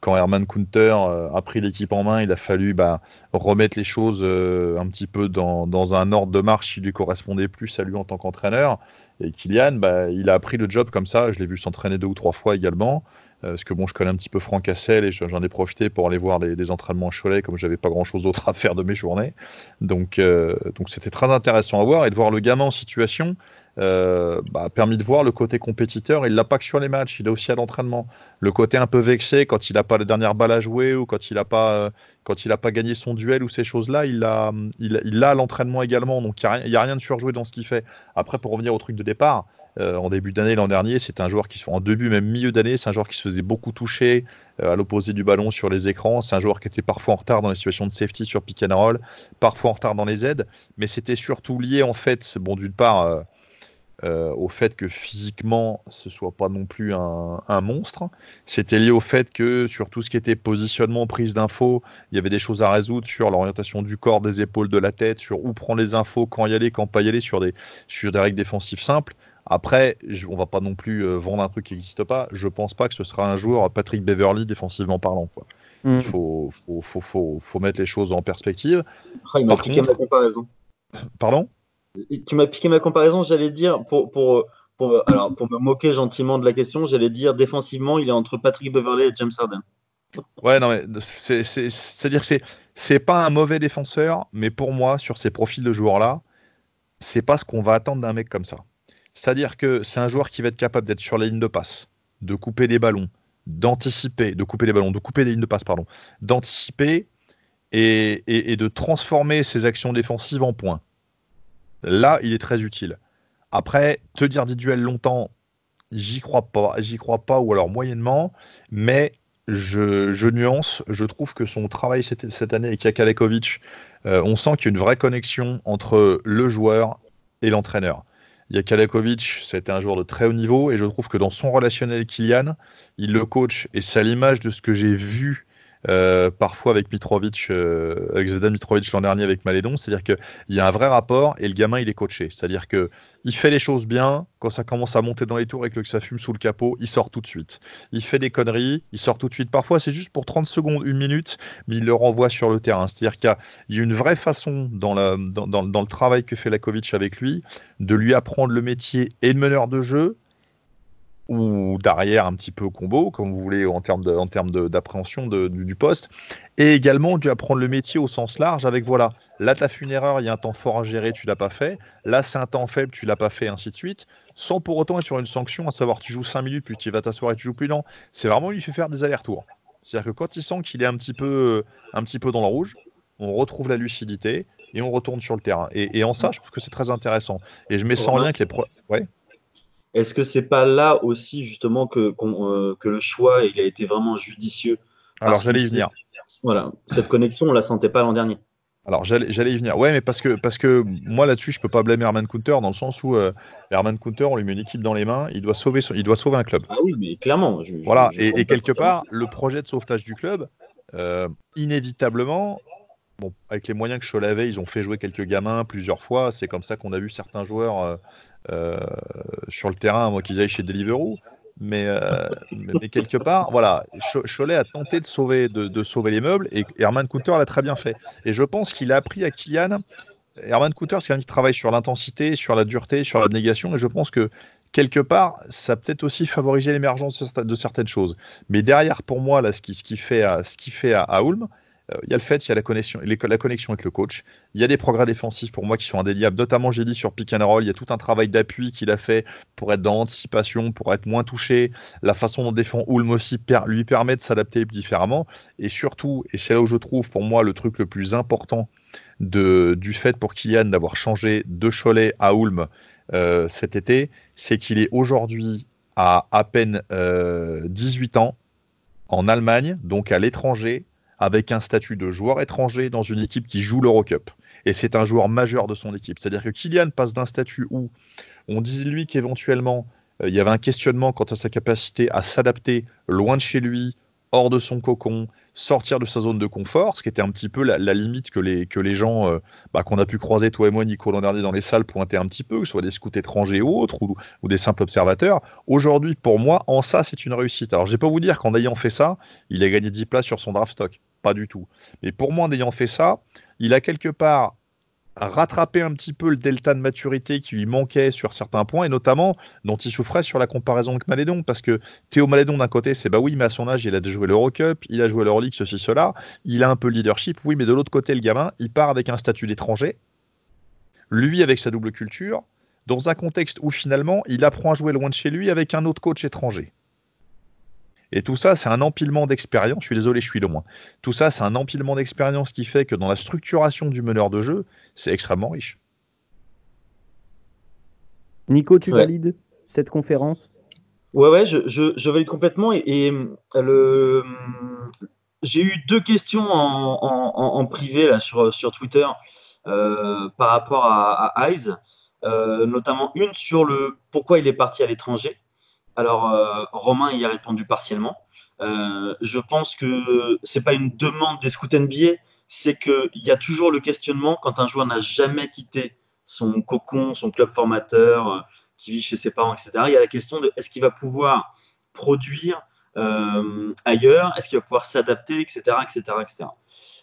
quand Herman Counter euh, a pris l'équipe en main, il a fallu bah, remettre les choses un petit peu dans, un ordre de marche qui lui correspondait plus à lui en tant qu'entraîneur. Et Kylian, bah, il a appris le job comme ça. Je l'ai vu s'entraîner deux ou trois fois également. Euh, parce que bon, je connais un petit peu Franck Cassel et j'en ai profité pour aller voir des entraînements à Cholet comme j'avais pas grand chose d'autre à faire de mes journées. Donc, euh, donc c'était très intéressant à voir et de voir le gamin en situation. Euh, bah, a permis de voir le côté compétiteur. Il l'a pas que sur les matchs, il a aussi à l'entraînement. Le côté un peu vexé quand il n'a pas la dernière balle à jouer ou quand il n'a pas, il pas gagné son duel ou ces choses-là, il l'a il, il à l'entraînement également. Donc il n'y a, a, rien de surjoué dans ce qu'il fait. Après, pour revenir au truc de départ, euh, en début d'année l'an dernier. C'est un joueur qui, en début, même milieu d'année, c'est un joueur qui se faisait beaucoup toucher euh, à l'opposé du ballon sur les écrans. C'est un joueur qui était parfois en retard dans les situations de safety sur pick and roll, parfois en retard dans les aides. Mais c'était surtout lié, en fait, bon, d'une part, euh, au fait que physiquement, ce soit pas non plus un, un monstre. C'était lié au fait que sur tout ce qui était positionnement, prise d'infos, il y avait des choses à résoudre sur l'orientation du corps, des épaules, de la tête, sur où prendre les infos, quand y aller, quand pas y aller, sur des, sur des règles défensives simples Après, on va pas non plus euh, vendre un truc qui n'existe pas. Je pense pas que ce sera un joueur Patrick Beverly défensivement parlant. Quoi. Mm. Il faut, faut, faut, faut, mettre les choses en perspective. Ah, il m'a piqué ma comparaison. Pardon? Tu m'as piqué ma comparaison, j'allais dire, pour, pour, pour, alors, pour me moquer gentiment de la question, j'allais dire défensivement, il est entre Patrick Beverly et James Harden. Ouais, non, mais c'est-à-dire que c'est pas un mauvais défenseur, mais pour moi, sur ces profils de joueurs-là, c'est pas ce qu'on va attendre d'un mec comme ça. C'est-à-dire que c'est un joueur qui va être capable d'être sur la ligne de passe, de couper des ballons, d'anticiper, de couper les ballons, de couper des lignes de passe, pardon, d'anticiper et, de transformer ses actions défensives en points. Là, il est très utile. Après, te dire des duels longtemps, j'y crois pas, j'y crois pas, ou alors moyennement, mais je, nuance, je trouve que son travail cette, année avec Jakalekovic, euh, on sent qu'il y a une vraie connexion entre le joueur et l'entraîneur. Jakalekovic, c'était un joueur de très haut niveau et je trouve que dans son relationnel Kylian, il le coach et c'est à l'image de ce que j'ai vu euh, parfois avec Mitrovic, euh, avec Zvedan Mitrovic l'an dernier avec Malédon, c'est-à-dire qu'il y a un vrai rapport et le gamin il est coaché, c'est-à-dire que il fait les choses bien, quand ça commence à monter dans les tours et que ça fume sous le capot, il sort tout de suite. Il fait des conneries, il sort tout de suite. Parfois, c'est juste pour 30 secondes, une minute, mais il le renvoie sur le terrain. C'est-à-dire qu'il y, a une vraie façon dans, dans, le travail que fait Lakovic avec lui de lui apprendre le métier et de meneur de jeu, ou d'arrière un petit peu combo, comme vous voulez, en termes d'appréhension du, poste, et également dû apprendre le métier au sens large avec voilà, là tu as fait une erreur, il y a un temps fort à gérer, tu l'as pas fait, là c'est un temps faible, tu l'as pas fait, ainsi de suite, sans pour autant être sur une sanction, à savoir tu joues 5 minutes, puis tu vas t'asseoir et tu joues plus lent. C'est vraiment lui fait faire des allers-retours. C'est-à-dire que quand il sent qu'il est un petit, peu, un petit peu dans le rouge, on retrouve la lucidité et on retourne sur le terrain. Et, en ça, je trouve que c'est très intéressant. Et je mets sans lien que les pro... ouais. Est-ce que c'est pas là aussi justement que, euh, que le choix il a été vraiment judicieux? Alors j'allais y venir. Voilà, cette connexion on la sentait pas l'an dernier. Alors j'allais y venir. Ouais, mais parce que, parce que moi là-dessus, je peux pas blâmer Herman Counter dans le sens où euh, Herman Counter, on lui met une équipe dans les mains, il doit sauver, il doit sauver un club. Ah oui, mais clairement. voilà, et, quelque part, le projet de sauvetage du club, euh, inévitablement, bon, avec les moyens que Cholet avait, ils ont fait jouer quelques gamins plusieurs fois. C'est comme ça qu'on a vu certains joueurs euh, sur le terrain, moi qu'ils aillent chez Deliveroo. Mais, euh, quelque part, voilà, Cholet a tenté de sauver, de, sauver les meubles et Herman Counter l'a très bien fait. Et je pense qu'il a appris à Kylian. Herman Counter, c'est quelqu'un qui travaille sur l'intensité, sur la dureté, sur l'abnégation. Et je pense que quelque part, ça peut-être aussi favoriser l'émergence de certaines choses. Mais derrière, pour moi, là, ce qui, fait à, ce qui à, Ulm, euh, il y a le fait, il y a la connexion, la connexion avec le coach. Il y a des progrès défensifs pour moi qui sont indéliables. Notamment, j'ai dit sur pick and roll, il y a tout un travail d'appui qu'il a fait pour être dans l'anticipation, pour être moins touché. La façon dont défend Ulm aussi lui permet de s'adapter différemment. Et surtout, et c'est là où je trouve pour moi le truc le plus important de, du fait pour Kylian d'avoir changé de Cholet à Ulm euh, cet été, c'est qu'il est aujourd'hui à à peine 18 euh, ans en Allemagne, donc à l'étranger, avec un statut de joueur étranger dans une équipe qui joue l'Eurocup. Et c'est un joueur majeur de son équipe. C'est-à-dire que Kylian passe d'un statut où on disait lui qu'éventuellement euh, il y avait un questionnement quant à sa capacité à s'adapter loin de chez lui, hors de son cocon, sortir de sa zone de confort, ce qui était un petit peu la, limite que les, que les gens euh, bah, qu'on a pu croiser, toi et moi, Nico, l'an dernier dans les salles, pointaient un petit peu, que ce soit des scouts étrangers ou autres, ou, ou des simples observateurs. Aujourd'hui, pour moi, en ça, c'est une réussite. Alors, je ne vais pas vous dire qu'en ayant fait ça, il a gagné 10 places sur son draft stock. Pas du tout. Mais pour moi, en ayant fait ça, il a quelque part rattrapé un petit peu le delta de maturité qui lui manquait sur certains points, et notamment dont il souffrait sur la comparaison avec Malédon, parce que Théo Malédon d'un côté, c'est bah oui, mais à son âge, il a joué l'Eurocup, il a joué l'Euroleague, ceci, cela, il a un peu le leadership, oui, mais de l'autre côté, le gamin, il part avec un statut d'étranger, lui avec sa double culture, dans un contexte où finalement, il apprend à jouer loin de chez lui avec un autre coach étranger. Et tout ça, c'est un empilement d'expérience. Je suis désolé, je suis loin. Tout ça, c'est un empilement d'expérience qui fait que dans la structuration du meneur de jeu, c'est extrêmement riche. Nico, tu valides cette conférence? Ouais, ouais, je, valide complètement. Et, le... j'ai eu deux questions en, privé là, sur, sur Twitter euh, par rapport à, Eyes, euh, notamment une sur le pourquoi il est parti à l'étranger. Alors, euh, Romain y a répondu partiellement. Euh, je pense que c'est pas une demande des scouts NBA, c'est qu'il y a toujours le questionnement quand un joueur n'a jamais quitté son cocon, son club formateur, qui vit chez ses parents, etc. Il y a la question de est-ce qu'il va pouvoir produire euh, ailleurs, est-ce qu'il va pouvoir s'adapter, etc., etc., etc.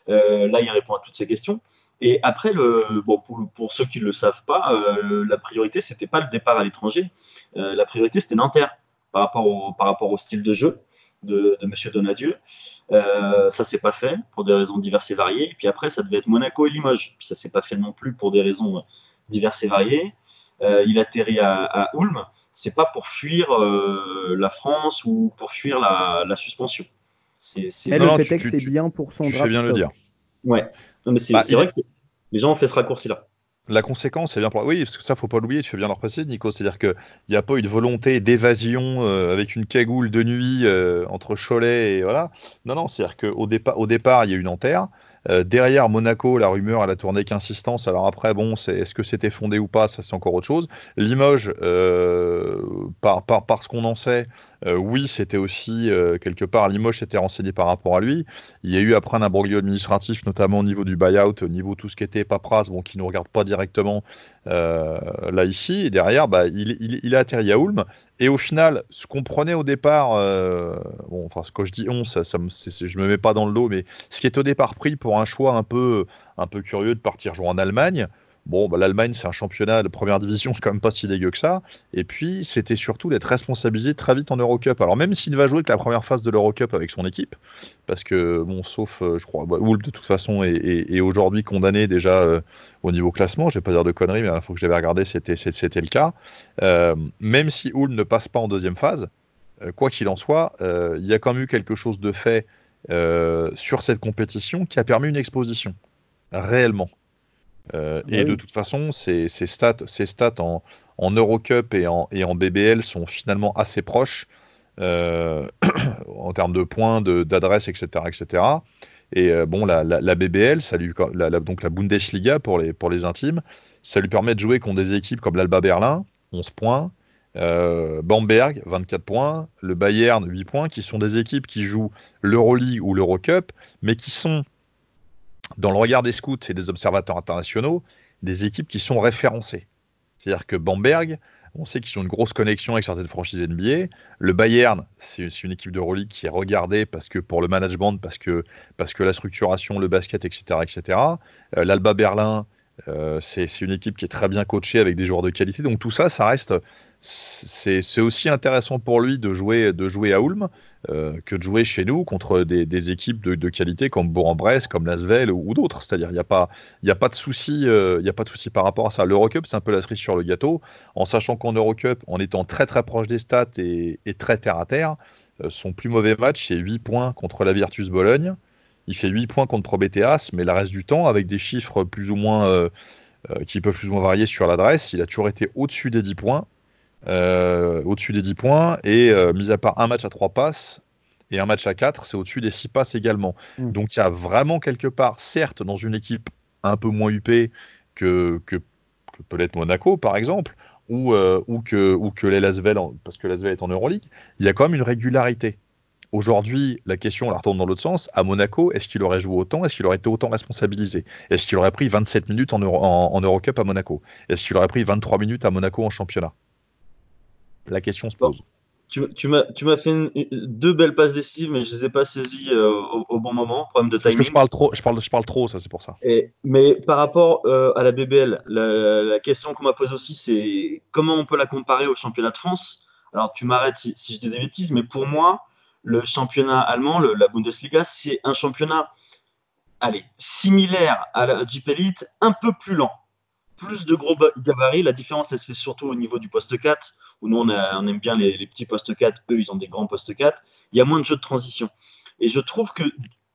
là, il répond à toutes ces questions. Et après, le, bon, pour, ceux qui ne le savent pas, euh, la priorité, c'était pas le départ à l'étranger. la priorité, c'était Nanterre par rapport, au, par rapport au style de jeu de, de M. Donadieu. Euh, ça s'est pas fait pour des raisons diverses et variées. Et puis après, ça devait être Monaco et Limoges. Puis ça s'est pas fait non plus pour des raisons diverses et variées. Euh, il atterrit à, à Ulm. C'est pas pour fuir euh, la France ou pour fuir la, la suspension. C'est, c'est... le que c'est bien pour son draft. bien le dire. Ouais. Non, mais c'est, bah, vrai que les gens ont fait ce raccourci-là la conséquence, c'est bien pour... Oui, parce que ça, faut pas l'oublier, tu fais bien le préciser, Nico. C'est-à-dire qu'il n'y a pas eu de volonté d'évasion euh, avec une cagoule de nuit euh, entre Cholet et voilà. Non, non, c'est-à-dire qu'au départ, au départ, il y a une enterre. Euh, derrière Monaco, la rumeur, elle a tourné qu'insistance. Alors après, bon, est-ce que c'était fondé ou pas Ça, c'est encore autre chose. Limoges, par, par, par, ce qu'on en sait, euh, oui, c'était aussi euh, quelque part Limoges s'était renseigné par rapport à lui. Il y a eu après un imbroglio administratif, notamment au niveau du buyout, au niveau tout ce qui était paperasse, bon, qui ne regarde pas directement euh, là ici. Et derrière, bah, il, a atterri à Ulm. Et au final, ce qu'on prenait au départ, bon, enfin, ce que je dis on, ça, ça je me mets pas dans le dos, mais ce qui est au départ pris pour un choix un peu, un peu curieux de partir jouer en Allemagne. Bon, bah, l'Allemagne, c'est un championnat de première division, quand même pas si dégueu que ça. Et puis, c'était surtout d'être responsabilisé très vite en Eurocup. Alors, même s'il ne va jouer que la première phase de l'Eurocup avec son équipe, parce que, bon, sauf, euh, je crois, bah, de toute façon, est, aujourd'hui condamné déjà euh, au niveau classement. Je vais pas dire de conneries, mais la fois que j'avais regardé, c'était, c'était le cas. Euh, même si Ulm ne passe pas en deuxième phase, quoi qu'il en soit, il y a quand même eu quelque chose de fait sur cette compétition qui a permis une exposition, réellement. Euh, et de toute façon, ces, stats, ces stats en, en Eurocup et en, et en, BBL sont finalement assez proches euh, en termes de points, d'adresse, etc., etc. Et euh, bon, la, la, BBL, ça lui, la, donc la Bundesliga pour les, pour les intimes, ça lui permet de jouer contre des équipes comme l'Alba Berlin, 11 points, Bamberg, 24 points, le Bayern, 8 points, qui sont des équipes qui jouent l'Euroleague ou l'Eurocup, mais qui sont dans le regard des scouts et des observateurs internationaux, des équipes qui sont référencées. C'est-à-dire que Bamberg, on sait qu'ils ont une grosse connexion avec certaines franchises NBA. Le Bayern, c'est une équipe de Euroleague qui est regardée parce que pour le management, parce que, parce que la structuration, le basket, etc. etc. Euh, L'Alba Berlin, euh, c'est une équipe qui est très bien coachée avec des joueurs de qualité. Donc tout ça, ça reste c'est aussi intéressant pour lui de jouer, de jouer à Ulm euh, que de jouer chez nous contre des, équipes de, qualité comme Bourg-en-Bresse, comme Lasvel ou, d'autres. C'est-à-dire, il n'y a, pas, de souci euh, a pas de souci par rapport à ça. L'Eurocup, c'est un peu la cerise sur le gâteau, en sachant qu'en Eurocup, en étant très très proche des stats et, très terre à terre, euh, son plus mauvais match, c'est 8 points contre la Virtus Bologne. Il fait 8 points contre ProBTAS, mais le reste du temps, avec des chiffres plus ou moins qui peuvent plus ou moins varier sur l'adresse, il a toujours été au-dessus des 10 points euh, au-dessus des 10 points, et euh, mis à part un match à 3 passes et un match à 4, c'est au-dessus des 6 passes également. Mm. Donc il y a vraiment quelque part, certes, dans une équipe un peu moins huppée que, que, peut-être Monaco, par exemple, ou, euh, ou que, ou que les Lasvel, parce que Lasvel est en Euroleague, il y a quand même une régularité. Aujourd'hui, la question la retourne dans l'autre sens. À Monaco, est-ce qu'il aurait joué autant? Est-ce qu'il aurait été autant responsabilisé? Est-ce qu'il aurait pris 27 minutes en, en Eurocup à Monaco? Est-ce qu'il aurait pris 23 minutes à Monaco en championnat? La question se pose. Tu, tu m'as fait deux belles passes décisives, mais je ne les ai pas saisies euh, au, bon moment. Problème de timing. Parce que je parle trop, je parle, je parle trop, ça c'est pour ça. Et, mais par rapport euh, à la BBL, la, question qu'on m'a posée aussi, c'est comment on peut la comparer au championnat de France? Alors tu m'arrêtes si, je dis des bêtises, mais pour moi, le championnat allemand, la Bundesliga, c'est un championnat, allez, similaire à la Jeep Elite, un peu plus lent plus de gros gabarits. La différence, elle se fait surtout au niveau du poste 4, où nous, on, aime bien les, petits postes 4, eux, ils ont des grands postes 4. Il y a moins de jeux de transition. Et je trouve que,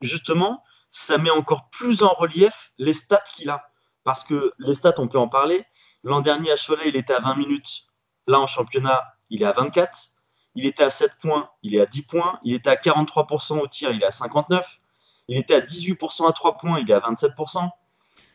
justement, ça met encore plus en relief les stats qu'il a. Parce que les stats, on peut en parler. L'an dernier, à Cholet, il était à 20 minutes. Là, en championnat, il est à 24. Il était à 7 points, il est à 10 points. Il était à 43% au tir, il est à 59. Il était à 18% à 3 points, il est à 27%.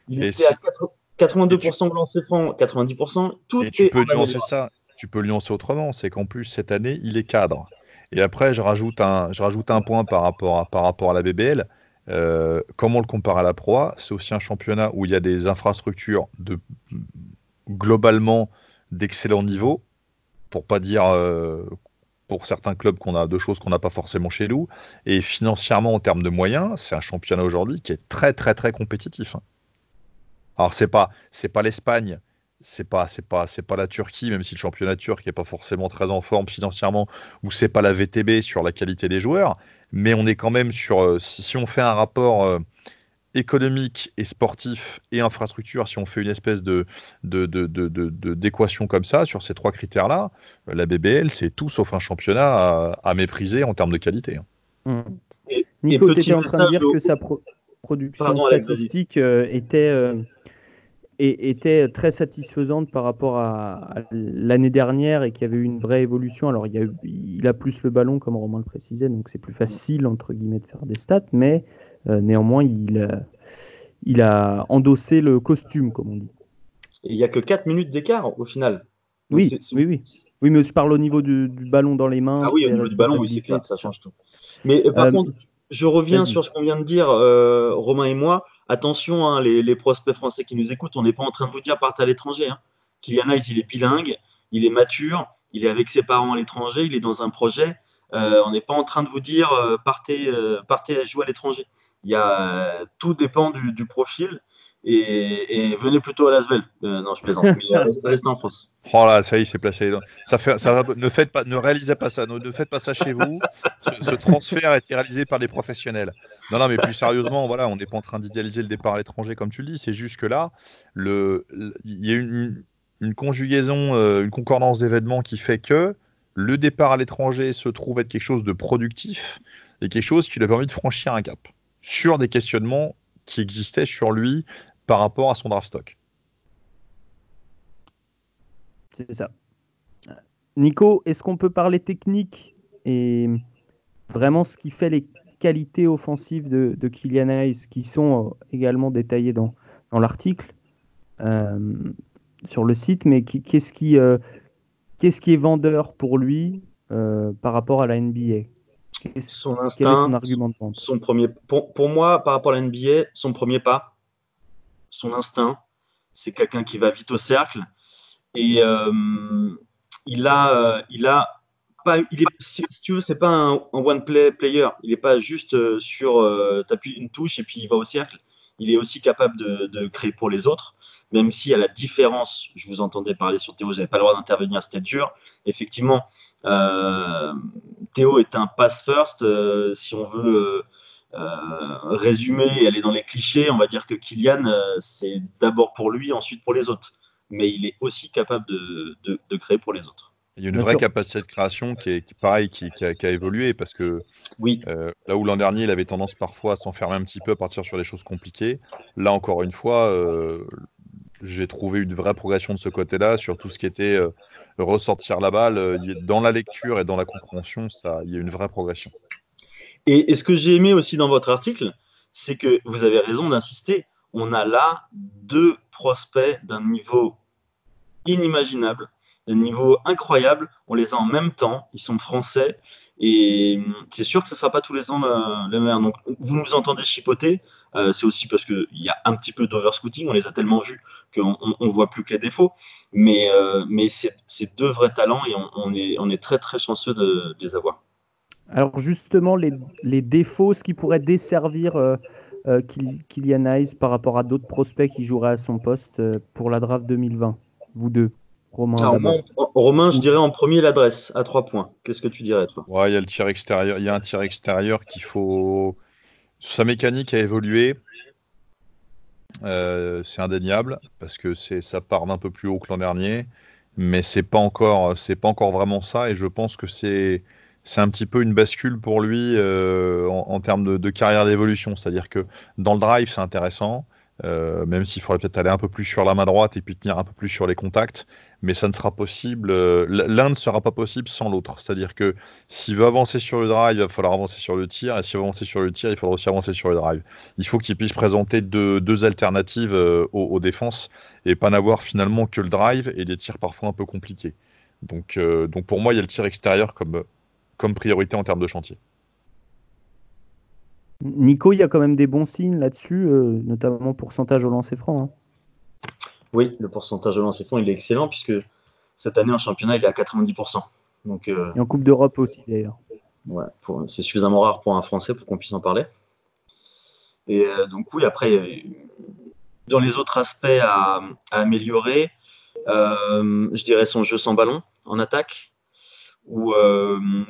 Il était à 4... 82% de lancers francs, 90%, tout et tu peux nuancer ça, tu peux nuancer autrement, c'est qu'en plus cette année, il est cadre. Et après, je rajoute un, je rajoute un point par rapport à, par rapport à la BBL. Euh, comment on le compare à la Pro C'est aussi un championnat où il y a des infrastructures de globalement d'excellent niveau, pour pas dire pour certains clubs qu'on a deux choses qu'on n'a pas forcément chez nous. Et financièrement, en termes de moyens, c'est un championnat aujourd'hui qui est très très très compétitif. Hein. Alors c'est pas c'est pas l'Espagne, c'est pas c'est pas c'est pas la Turquie, même si le championnat turc n'est pas forcément très en forme financièrement, ou c'est pas la VTB sur la qualité des joueurs, mais on est quand même sur euh, si, on fait un rapport euh, économique et sportif et infrastructure, si on fait une espèce de, d'équation de, comme ça sur ces trois critères-là, la BBL, c'est tout sauf un championnat à, mépriser en termes de qualité. Mmh. Nico, tu étais en train de dire que sa production statistique euh, était, euh, était très satisfaisante par rapport à, l'année dernière et qu'il y avait eu une vraie évolution. Alors, il, y a il a plus le ballon, comme Romain le précisait, donc c'est plus facile, entre guillemets, de faire des stats, mais euh, néanmoins, il, il a endossé le costume, comme on dit. Il n'y a que 4 minutes d'écart au final. oui, oui, oui. Oui, mais je parle au niveau du, ballon dans les mains. Ah oui, au niveau du ballon, oui, c'est clair, ça change tout. Mais euh, par euh, contre, je reviens sur ce qu'on vient de dire, Romain et moi. Attention, hein, les, prospects français qui nous écoutent, on n'est pas en train de vous dire partez à l'étranger. Hein. Kylian Hayes, il est bilingue, il est mature, il est avec ses parents à l'étranger, il est dans un projet. on n'est pas en train de vous dire partez, partez jouer à l'étranger. Il y a, tout dépend du, profil. Et, venez plutôt à Lasvel. Euh, non, je plaisante. Mais euh, restez en France. Oh là, ça y est, c'est placé. Ça fait, ça ne faites pas, ne réalisez pas ça. Ne, faites pas ça chez vous. Ce, transfert a été réalisé par des professionnels. Non, non, mais plus sérieusement, voilà, on n'est pas en train d'idéaliser le départ à l'étranger comme tu le dis. C'est juste que là, il y a une, une conjugaison, euh, une concordance d'événements qui fait que le départ à l'étranger se trouve être quelque chose de productif et quelque chose qui lui a permis de franchir un cap sur des questionnements qui existaient sur lui par rapport à son draft stock. C'est ça. Nico, est-ce qu'on peut parler technique et vraiment ce qui fait les qualités offensives de, de Kylian Hayes qui sont euh, également détaillées dans, dans l'article euh, sur le site, mais qu'est-ce qui, euh, qui est vendeur pour lui par rapport à la NBA son instinct, son argument de Son premier, pour, moi, par rapport à la NBA, son premier pas, son instinct, c'est quelqu'un qui va vite au cercle. Et il a, il a il si, tu veux, c'est pas un, one play player. Il n'est pas juste euh, sur, tu appuies une touche et puis il va au cercle. Il est aussi capable de, créer pour les autres même si à la différence, je vous entendais parler sur Théo, j'avais pas le droit d'intervenir, c'était dur. Effectivement, euh, Théo est un pass first. Euh, si on veut euh, résumer et aller dans les clichés, on va dire que Kylian, c'est d'abord pour lui, ensuite pour les autres. Mais il est aussi capable de, créer pour les autres. Il y a une vraie capacité de création qui est pareil, qui, a, évolué parce que oui. là où l'an dernier il avait tendance parfois à s'enfermer un petit peu, à partir sur des choses compliquées, là encore une fois, j'ai trouvé une vraie progression de ce côté-là sur tout ce qui était euh, ressortir la balle. Euh, dans la lecture et dans la compréhension, ça, il y a une vraie progression. Et, ce que j'ai aimé aussi dans votre article, c'est que vous avez raison d'insister. On a là deux prospects d'un niveau inimaginable, niveau incroyable. On les a en même temps. Ils sont français. Et c'est sûr que ce ne sera pas tous les ans le, même. Donc, vous nous entendez chipoter. Euh, c'est aussi parce qu'il y a un petit peu d'overscooting. On les a tellement vus qu'on ne voit plus que les défauts. Mais, euh, mais c'est deux vrais talents et on, est, on est très, très chanceux de, les avoir. Alors, justement, les, les, défauts, ce qui pourrait desservir euh, Kylian Hayes par rapport à d'autres prospects qui joueraient à son poste pour la draft 2020, vous deux? Romain, je dirais en premier l'adresse à trois points. Qu'est-ce que tu dirais, toi? Ouais, il y a le tir extérieur. Il y a un tir extérieur qu'il faut. Sa mécanique a évolué. Euh, c'est indéniable parce que c'est ça part d'un peu plus haut que l'an dernier, mais c'est pas encore c'est pas encore vraiment ça et je pense que c'est c'est un petit peu une bascule pour lui euh, en, termes de, de carrière d'évolution. C'est-à-dire que dans le drive, c'est intéressant. Euh, même s'il faudrait peut-être aller un peu plus sur la main droite et puis tenir un peu plus sur les contacts, mais ça ne sera possible, euh, l'un ne sera pas possible sans l'autre. C'est-à-dire que s'il veut avancer sur le drive, il va falloir avancer sur le tir, et s'il veut avancer sur le tir, il faudra aussi avancer sur le drive. Il faut qu'il puisse présenter deux, alternatives euh, aux, défenses, et pas n'avoir finalement que le drive et des tirs parfois un peu compliqués. Donc, donc pour moi, il y a le tir extérieur comme, comme priorité en termes de chantier. Nico, il y a quand même des bons signes là-dessus, euh, notamment pourcentage au lancer franc. Hein. Oui, le pourcentage au lancer franc, il est excellent puisque Cette année en championnat, il est à 90%. Donc, Et en Coupe d'Europe aussi d'ailleurs. Ouais, c'est suffisamment rare pour un Français pour qu'on puisse en parler. Et donc oui, après, dans les autres aspects à, améliorer, je dirais son jeu sans ballon en attaque où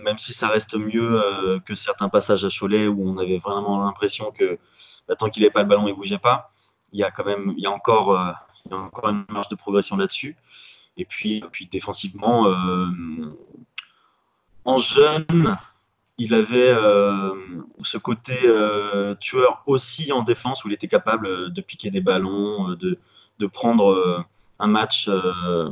même si ça reste mieux que certains passages à Cholet où on avait vraiment l'impression que bah, tant qu'il n'avait pas le ballon, il ne bougeait pas, il y a quand même il y a encore, y a encore une marge de progression là-dessus. Et puis, puis défensivement, en jeune, il avait ce côté tueur aussi en défense où il était capable de piquer des ballons, de, de prendre un match, euh,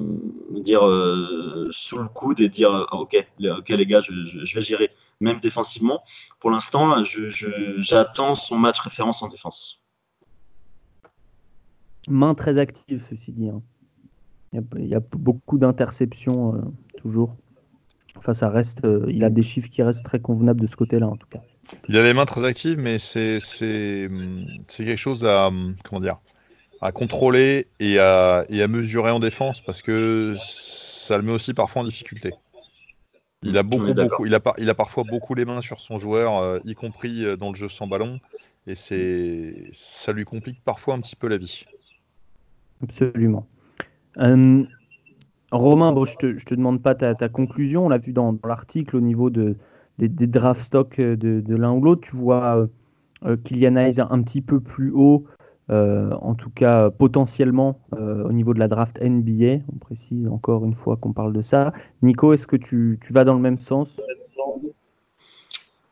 dire euh, sous le coude et dire ok, ok les gars, je, vais gérer, même défensivement. Pour l'instant, j'attends son match référence en défense. Main très active, ceci dit. Hein. Il, y a, beaucoup d'interceptions euh, toujours. Enfin, ça reste. il a des chiffres qui restent très convenables de ce côté-là, en tout cas. Il a les mains très actives, mais c'est quelque chose à comment dire à contrôler et à, et à, mesurer en défense parce que ça le met aussi parfois en difficulté. Il a, beaucoup, beaucoup, il a, il a parfois beaucoup les mains sur son joueur, euh, y compris euh, dans le jeu sans ballon, et c'est ça lui complique parfois un petit peu la vie. Absolument. Euh, Romain, bon, je ne te, demande pas ta, ta conclusion, on l'a vu dans, l'article au niveau de, des, draft stocks de, de l'un ou l'autre, tu vois Kylian Hayes un petit peu plus haut euh, en tout cas potentiellement euh, au niveau de la draft NBA. On précise encore une fois qu'on parle de ça. Nico, est-ce que tu, vas dans le même sens?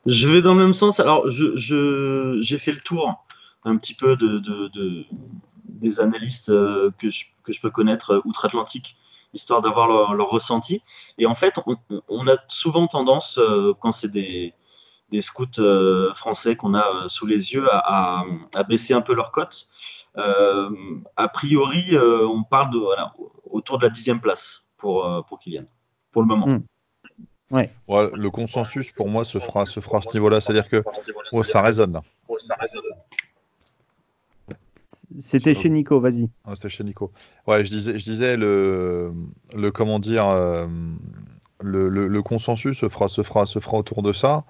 Je vais dans le même sens. Alors, j'ai je, fait le tour un petit peu de, des analystes euh, que je, que je peux connaître outre-Atlantique, histoire d'avoir leur, ressenti. Et en fait, on a souvent tendance, quand c'est des, des scouts euh, français qu'on a euh, sous les yeux à, baisser un peu leur cote. Euh, a priori, on parle de autour de la dixième place pour, pour Kylian, pour le moment. Hmm. Ouais. le consensus pour moi se fera, se fera à ce niveau-là, c'est-à-dire que oh, ça résonne. C'était chez Nico, vas-y. C'était chez Nico. Ouais, je disais, je disais le, le comment dire, le, le, consensus se fera, se fera, se fera autour de ça.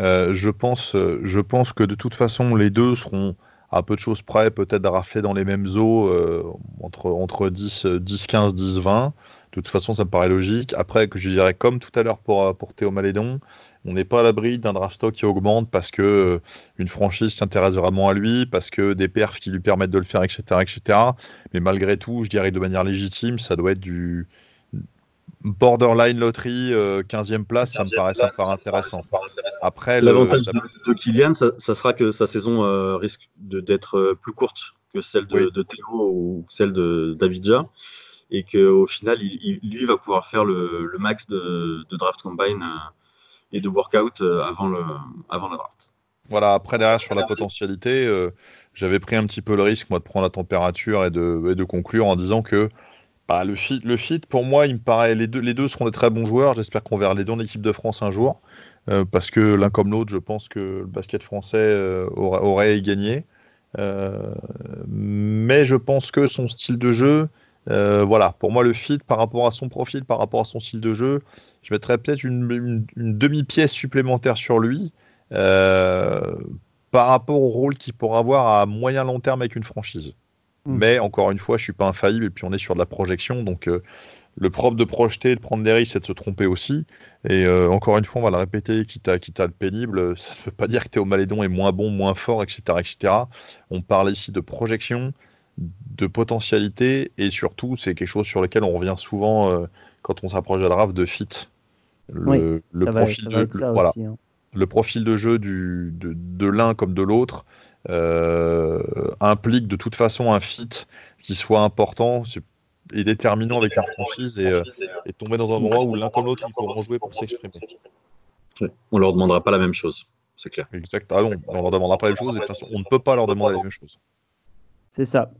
Euh, je, pense, euh, je pense que de toute façon, les deux seront à peu de choses près, peut-être rafler dans les mêmes eaux euh, entre, entre 10, 10, 15, 10, 20. De toute façon, ça me paraît logique. Après, que je dirais, comme tout à l'heure pour, pour Théo Malédon, on n'est pas à l'abri d'un draft stock qui augmente parce que une franchise s'intéresse vraiment à lui, parce que des perfs qui lui permettent de le faire, etc., etc. Mais malgré tout, je dirais de manière légitime, ça doit être du, borderline loterie, 15e euh, place, ça me paraît, ça intéressant. Après, l'avantage de, Kylian, ça, sera que sa saison euh, risque d'être euh, plus courte que celle de, Théo ou celle de Davidja, et qu'au final, il, lui va pouvoir faire le, max de, draft combine et de workout avant, le, avant la draft. Voilà, après derrière sur la potentialité, j'avais pris un petit peu le risque moi de prendre la température et de, et de conclure en disant que bah, le, fit, le fit, pour moi, il me paraît, les deux, les deux seront des très bons joueurs. J'espère qu'on verra les deux en équipe de France un jour. Euh, parce que l'un comme l'autre, je pense que le basket français euh, aurait, aurait, gagné. Euh, mais je pense que son style de jeu, voilà, pour moi, le fit par rapport à son profil, par rapport à son style de jeu, je mettrais peut-être une, une demi-pièce supplémentaire sur lui par rapport au rôle qu'il pourra avoir à moyen long terme avec une franchise. Mm. Mais encore une fois, je suis pas infaillible et puis on est sur de la projection. Donc euh, le propre de projeter, de prendre des risques, c'est de se tromper aussi. Et euh, encore une fois, on va le répéter, quitte à, quitte à le pénible, ça ne veut pas dire que Théo Malédon est moins bon, moins fort, etc., etc. On parle ici de projection, de potentialité et surtout, c'est quelque chose sur lequel on revient souvent euh, quand on s'approche de la draft de fit. Le, profil de, voilà, hein. le profil de jeu du, de, de l'un comme de l'autre euh, implique de toute façon un fit qui soit important et déterminant avec la franchise et, euh, et tomber dans un endroit où l'un comme l'autre ils pourront jouer pour s'exprimer. On leur demandera pas la même chose, c'est clair. Exact. Ah non, on leur demandera pas la même chose et de toute façon on ne peut pas leur demander la même chose. C'est ça.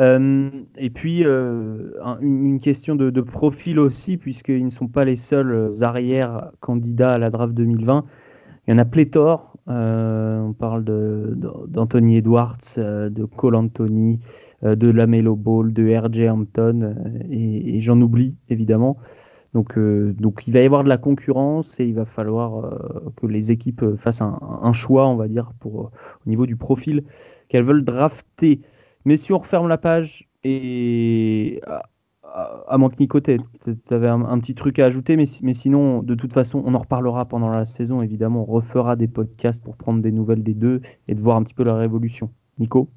Euh, et puis, une question de, profil aussi, puisqu'ils ne sont pas les seuls arrières candidats à la draft 2020. Il y en a pléthore. on parle d'Anthony Edwards, de Cole Anthony, de Lamelo Ball, de R.J. Hampton, et, j'en oublie évidemment. Donc, donc il va y avoir de la concurrence et il va falloir que les équipes fassent un, un, choix, on va dire, pour, au niveau du profil qu'elles veulent drafter. Mais si on referme la page et à moins que Nico, tu avais un, petit truc à ajouter, mais, sinon, de toute façon, on en reparlera pendant la saison, évidemment. On refera des podcasts pour prendre des nouvelles des deux et de voir un petit peu leur évolution. Nico?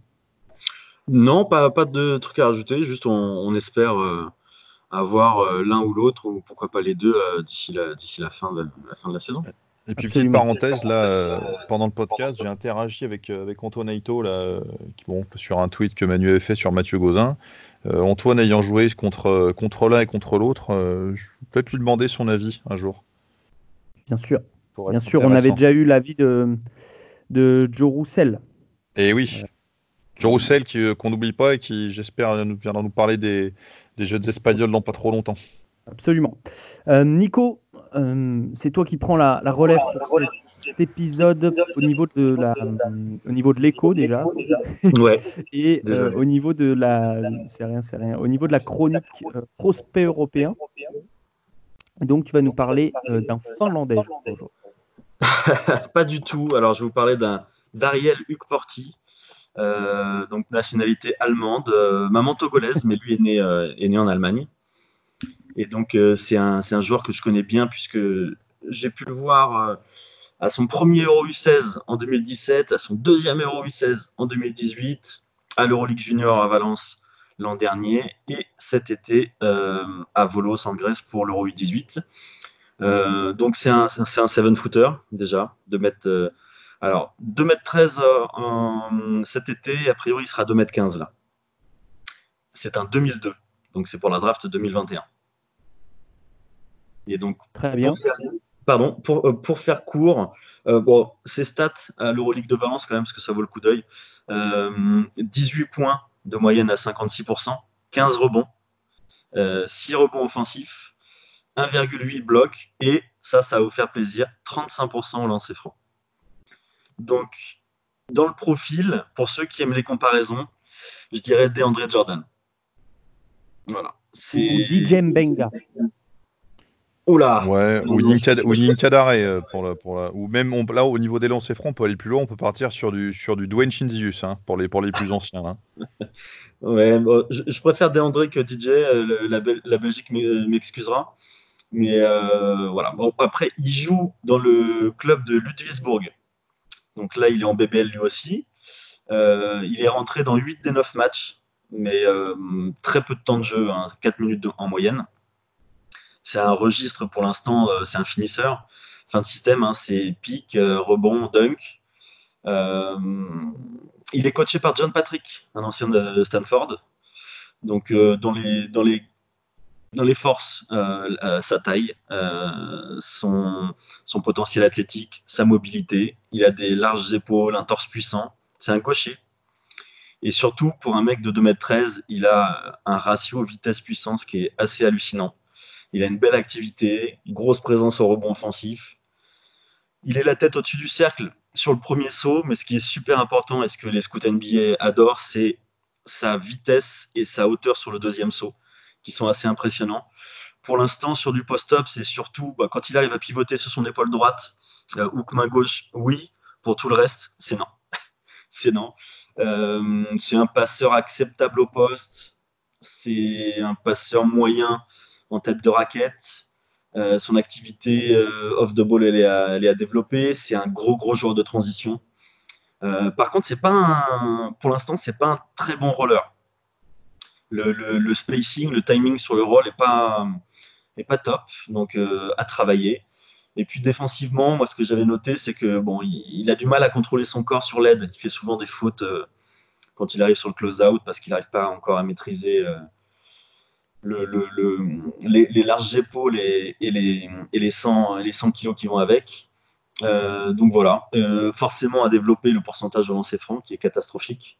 Non, pas, pas de trucs à ajouter, juste on, espère euh, avoir euh, l'un ou l'autre, ou pourquoi pas les deux, euh, d'ici la fin de la saison. Et puis, petite parenthèse, là, pendant le podcast, j'ai interagi avec, avec Antoine Aito, là, bon, sur un tweet que Manu avait fait sur Mathieu Gauzin. Euh, Antoine ayant joué contre, contre l'un et contre l'autre, euh, peut-être lui demander son avis un jour. Bien sûr. Bien sûr, on avait déjà eu l'avis de, de Joe Roussel. Et oui. Joe Roussel euh, qu'on n'oublie pas et qui, j'espère, viendra nous parler des, des jeux espagnols dans pas trop longtemps. Absolument. Nico, euh, c'est toi qui prends la, relève pour cet épisode au niveau de la, au niveau de l'écho déjà. Ouais. Et euh, au niveau de la, c'est rien, c'est rien. Au niveau de la chronique euh, prospect européen. Donc tu vas nous parler d'un Finlandais. Pas du tout. Alors je vais vous parler d'un d'Ariel Hukporti. donc nationalité allemande, maman togolaise, mais lui est né, est né en Allemagne. Et donc, euh, c'est un, un, joueur que je connais bien puisque j'ai pu le voir euh, à son premier Euro U16 en 2017, à son deuxième Euro U16 en 2018, à l'Euroleague Junior à Valence l'an dernier et cet été euh, à Volos en Grèce pour l'Euro U18. donc c'est un, un seven footer déjà, de mettre alors 2 m 13 en, cet été, a priori il sera 2 m 15 là. C'est un 2002, donc c'est pour la draft 2021. Et donc, Très bien. Pour faire, pardon, pour, euh, pour faire court, euh, bon, ces stats à l'Euroleague de Valence, quand même, parce que ça vaut le coup d'œil. 18 euh, points de moyenne à 56%, 15 rebonds, 6 rebonds offensifs, 1,8 blocs, et ça, ça va vous faire plaisir, 35% au lancer franc. Donc, dans le profil, pour ceux qui aiment les comparaisons, je dirais DeAndre Jordan. Voilà. C'est DJ Mbenga. Oula Ouais, ou Yinka Dare, euh, pour la, pour la, ou même là au niveau des lancers francs, on peut aller plus loin, on peut partir sur du, sur du Dwayne Chinzius hein, pour, les, pour les plus anciens. Hein. ouais, je, préfère DeAndre que DJ, euh, la, la, Belgique m'excusera. Mais euh, voilà, bon, après, il joue dans le club de Ludwigsburg. Donc là, il est en BBL lui aussi. il est rentré dans 8 des 9 matchs, mais très peu de temps de jeu, 4 hein, minutes en moyenne. C'est un registre pour l'instant, euh, c'est un finisseur. Fin de système, hein, c'est pic, euh, rebond, dunk. Euh, il est coaché par John Patrick, un ancien de Stanford. Donc, dans, les, dans, les, dans les forces, sa taille, son, son potentiel athlétique, sa mobilité. Il a des larges épaules, un torse puissant. C'est un gaucher. Et surtout, pour un mec de 2m13, il a un ratio vitesse-puissance qui est assez hallucinant. Il a une belle activité, une grosse présence au rebond offensif. Il est la tête au-dessus du cercle sur le premier saut, mais ce qui est super important et ce que les scouts NBA adorent, c'est sa vitesse et sa hauteur sur le deuxième saut, qui sont assez impressionnants. Pour l'instant, sur du post-up, c'est surtout bah, quand il arrive à pivoter sur son épaule droite euh, ou main gauche, oui. Pour tout le reste, c'est non. c'est non. Euh, c'est un passeur acceptable au poste. C'est un passeur moyen en tête de raquette. Euh, son activité euh, off the ball, elle est à, développer. C'est un gros, gros joueur de transition. Euh, par contre, pas pour l'instant, c'est pas un très bon roller. Le, spacing, le timing sur le roll n'est pas, est pas top, donc à travailler. Et puis défensivement, moi, ce que j'avais noté, c'est que bon, il, a du mal à contrôler son corps sur l'aide. Il fait souvent des fautes quand il arrive sur le close-out parce qu'il n'arrive pas encore à maîtriser les, larges épaules et, les, et les, 100, les 100 kilos qui vont avec. Euh, donc voilà, euh, forcément à développer le pourcentage de lancer franc qui est catastrophique.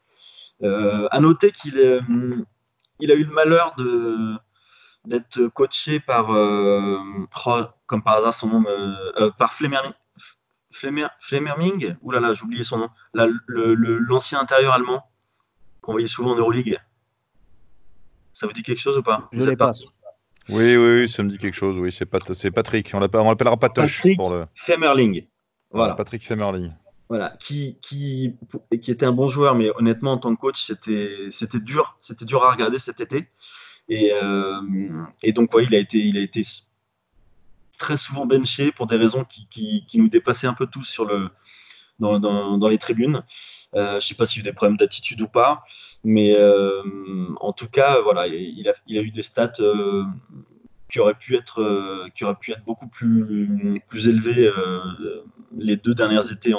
Euh, à noter qu'il il a eu le malheur d'être coaché par, comme par hasard son nom, par Flemmerming, oulala, j'ai oublié son nom, l'ancien intérieur allemand qu'on voyait souvent en Euroleague. Ça vous dit quelque chose ou pas Je l'ai pas. Oui, oui, oui, ça me dit quelque chose. Oui, c'est Patrick. On l'appellera pas Tosh pour le. Femmerling. Voilà. Patrick Femmerling. Voilà, qui, qui, qui était un bon joueur, mais honnêtement, en tant que coach, c'était dur. C'était dur à regarder cet été. Et, euh, et donc, ouais, il a été, il a été très souvent benché pour des raisons qui, qui, qui nous dépassaient un peu tous sur le, dans, dans, dans les tribunes. Euh, je ne sais pas s'il y a eu des problèmes d'attitude ou pas, mais euh, en tout cas, voilà, il a, eu des stats euh, qui auraient pu être, beaucoup plus, plus élevés les deux dernières étés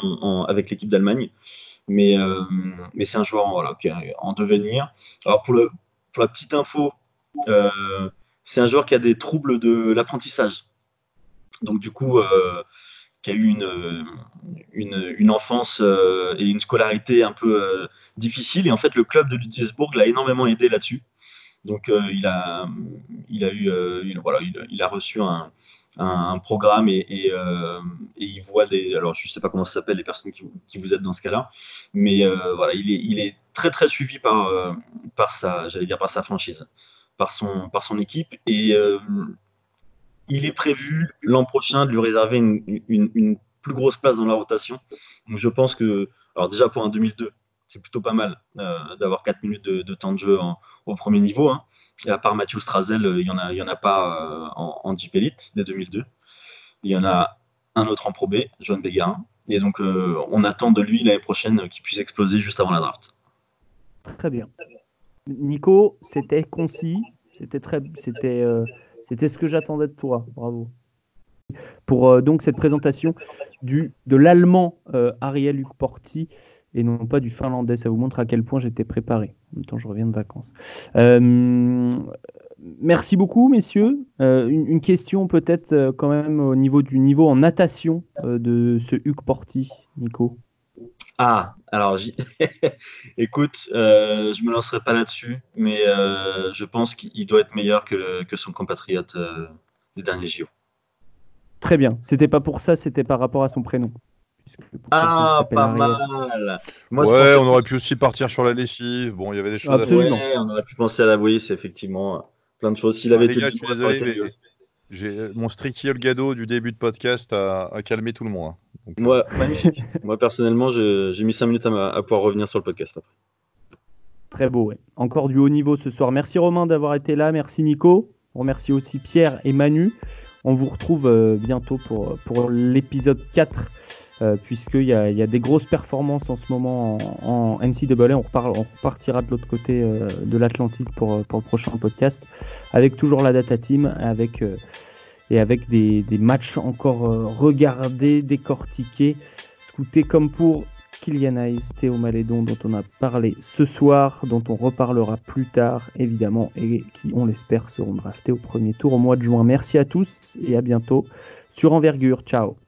avec l'équipe d'Allemagne. Mais, c'est un joueur qui est en devenir. Alors pour la petite info, c'est un joueur qui a des troubles de l'apprentissage. Donc du coup, qui a eu une, une, une enfance euh, et une scolarité un peu euh, difficile. Et en fait, le club de Ludwigsburg l'a énormément aidé là-dessus. Donc, euh, il, a, il, a eu, voilà, il, a reçu un, un, programme et, il voit des. Alors, je ne sais pas comment ça s'appelle, les personnes qui, qui, vous êtes dans ce cas-là, mais voilà, il est, il est très, très suivi par, par, sa, dire, par sa franchise, par son, par son équipe. Et il est prévu l'an prochain de lui réserver une, plus grosse place dans la rotation. Donc je pense que, alors déjà pour un 2002, c'est plutôt pas mal euh, d'avoir 4 minutes de, temps de jeu au premier niveau. Hein. À part Mathieu Strazel, il n'y en, a, en a pas euh, en, en Jeep Elite dès 2002. Il y en a un autre en Pro B, Joan Bégarin. Et donc euh, on attend de lui l'année prochaine qu'il puisse exploser juste avant la draft. Très bien. Nico, c'était concis, c'était très, c'était c'était ce que j'attendais de toi. Bravo. Pour euh, donc cette présentation de l'allemand euh, Ariel Porti et non pas du finlandais. Ça vous montre à quel point j'étais préparé. En même temps, je reviens de vacances. Euh, merci beaucoup, messieurs. Une, question peut-être quand même au niveau du niveau en natation de ce Hugues Porti, Nico. Ah, alors, écoute, euh, je me lancerai pas là-dessus, mais euh, je pense qu'il doit être meilleur que, son compatriote euh, du dernier JO. Très bien. C'était pas pour ça, c'était par rapport à son prénom. Ah, pas mal. ouais, on aurait pu aussi partir sur la lessive. Bon, il y avait des choses Absolument. à faire. on aurait pu penser à la oui, c'est effectivement plein de choses. S'il avait été. je suis désolé, j'ai mon Stricky Olgado du début de podcast à, calmer tout le monde. Hein. Moi, magnifique. Moi, personnellement, j'ai mis 5 minutes à, pouvoir revenir sur le podcast Très beau, ouais. Encore du haut niveau ce soir. Merci Romain d'avoir été là. Merci Nico. On remercie aussi Pierre et Manu. On vous retrouve euh, bientôt pour, pour l'épisode 4 euh, puisqu'il y a, des grosses performances en ce moment en, en NCAA. On, on repartira de l'autre côté euh, de l'Atlantique pour, pour le prochain podcast, avec toujours la data team, avec, euh, et avec des, des matchs encore regardés, décortiqués, scoutés comme pour Kylian Hayes, Théo Malédon, dont on a parlé ce soir, dont on reparlera plus tard, évidemment, et qui, on l'espère, seront draftés au premier tour au mois de juin. Merci à tous et à bientôt sur Envergure. Ciao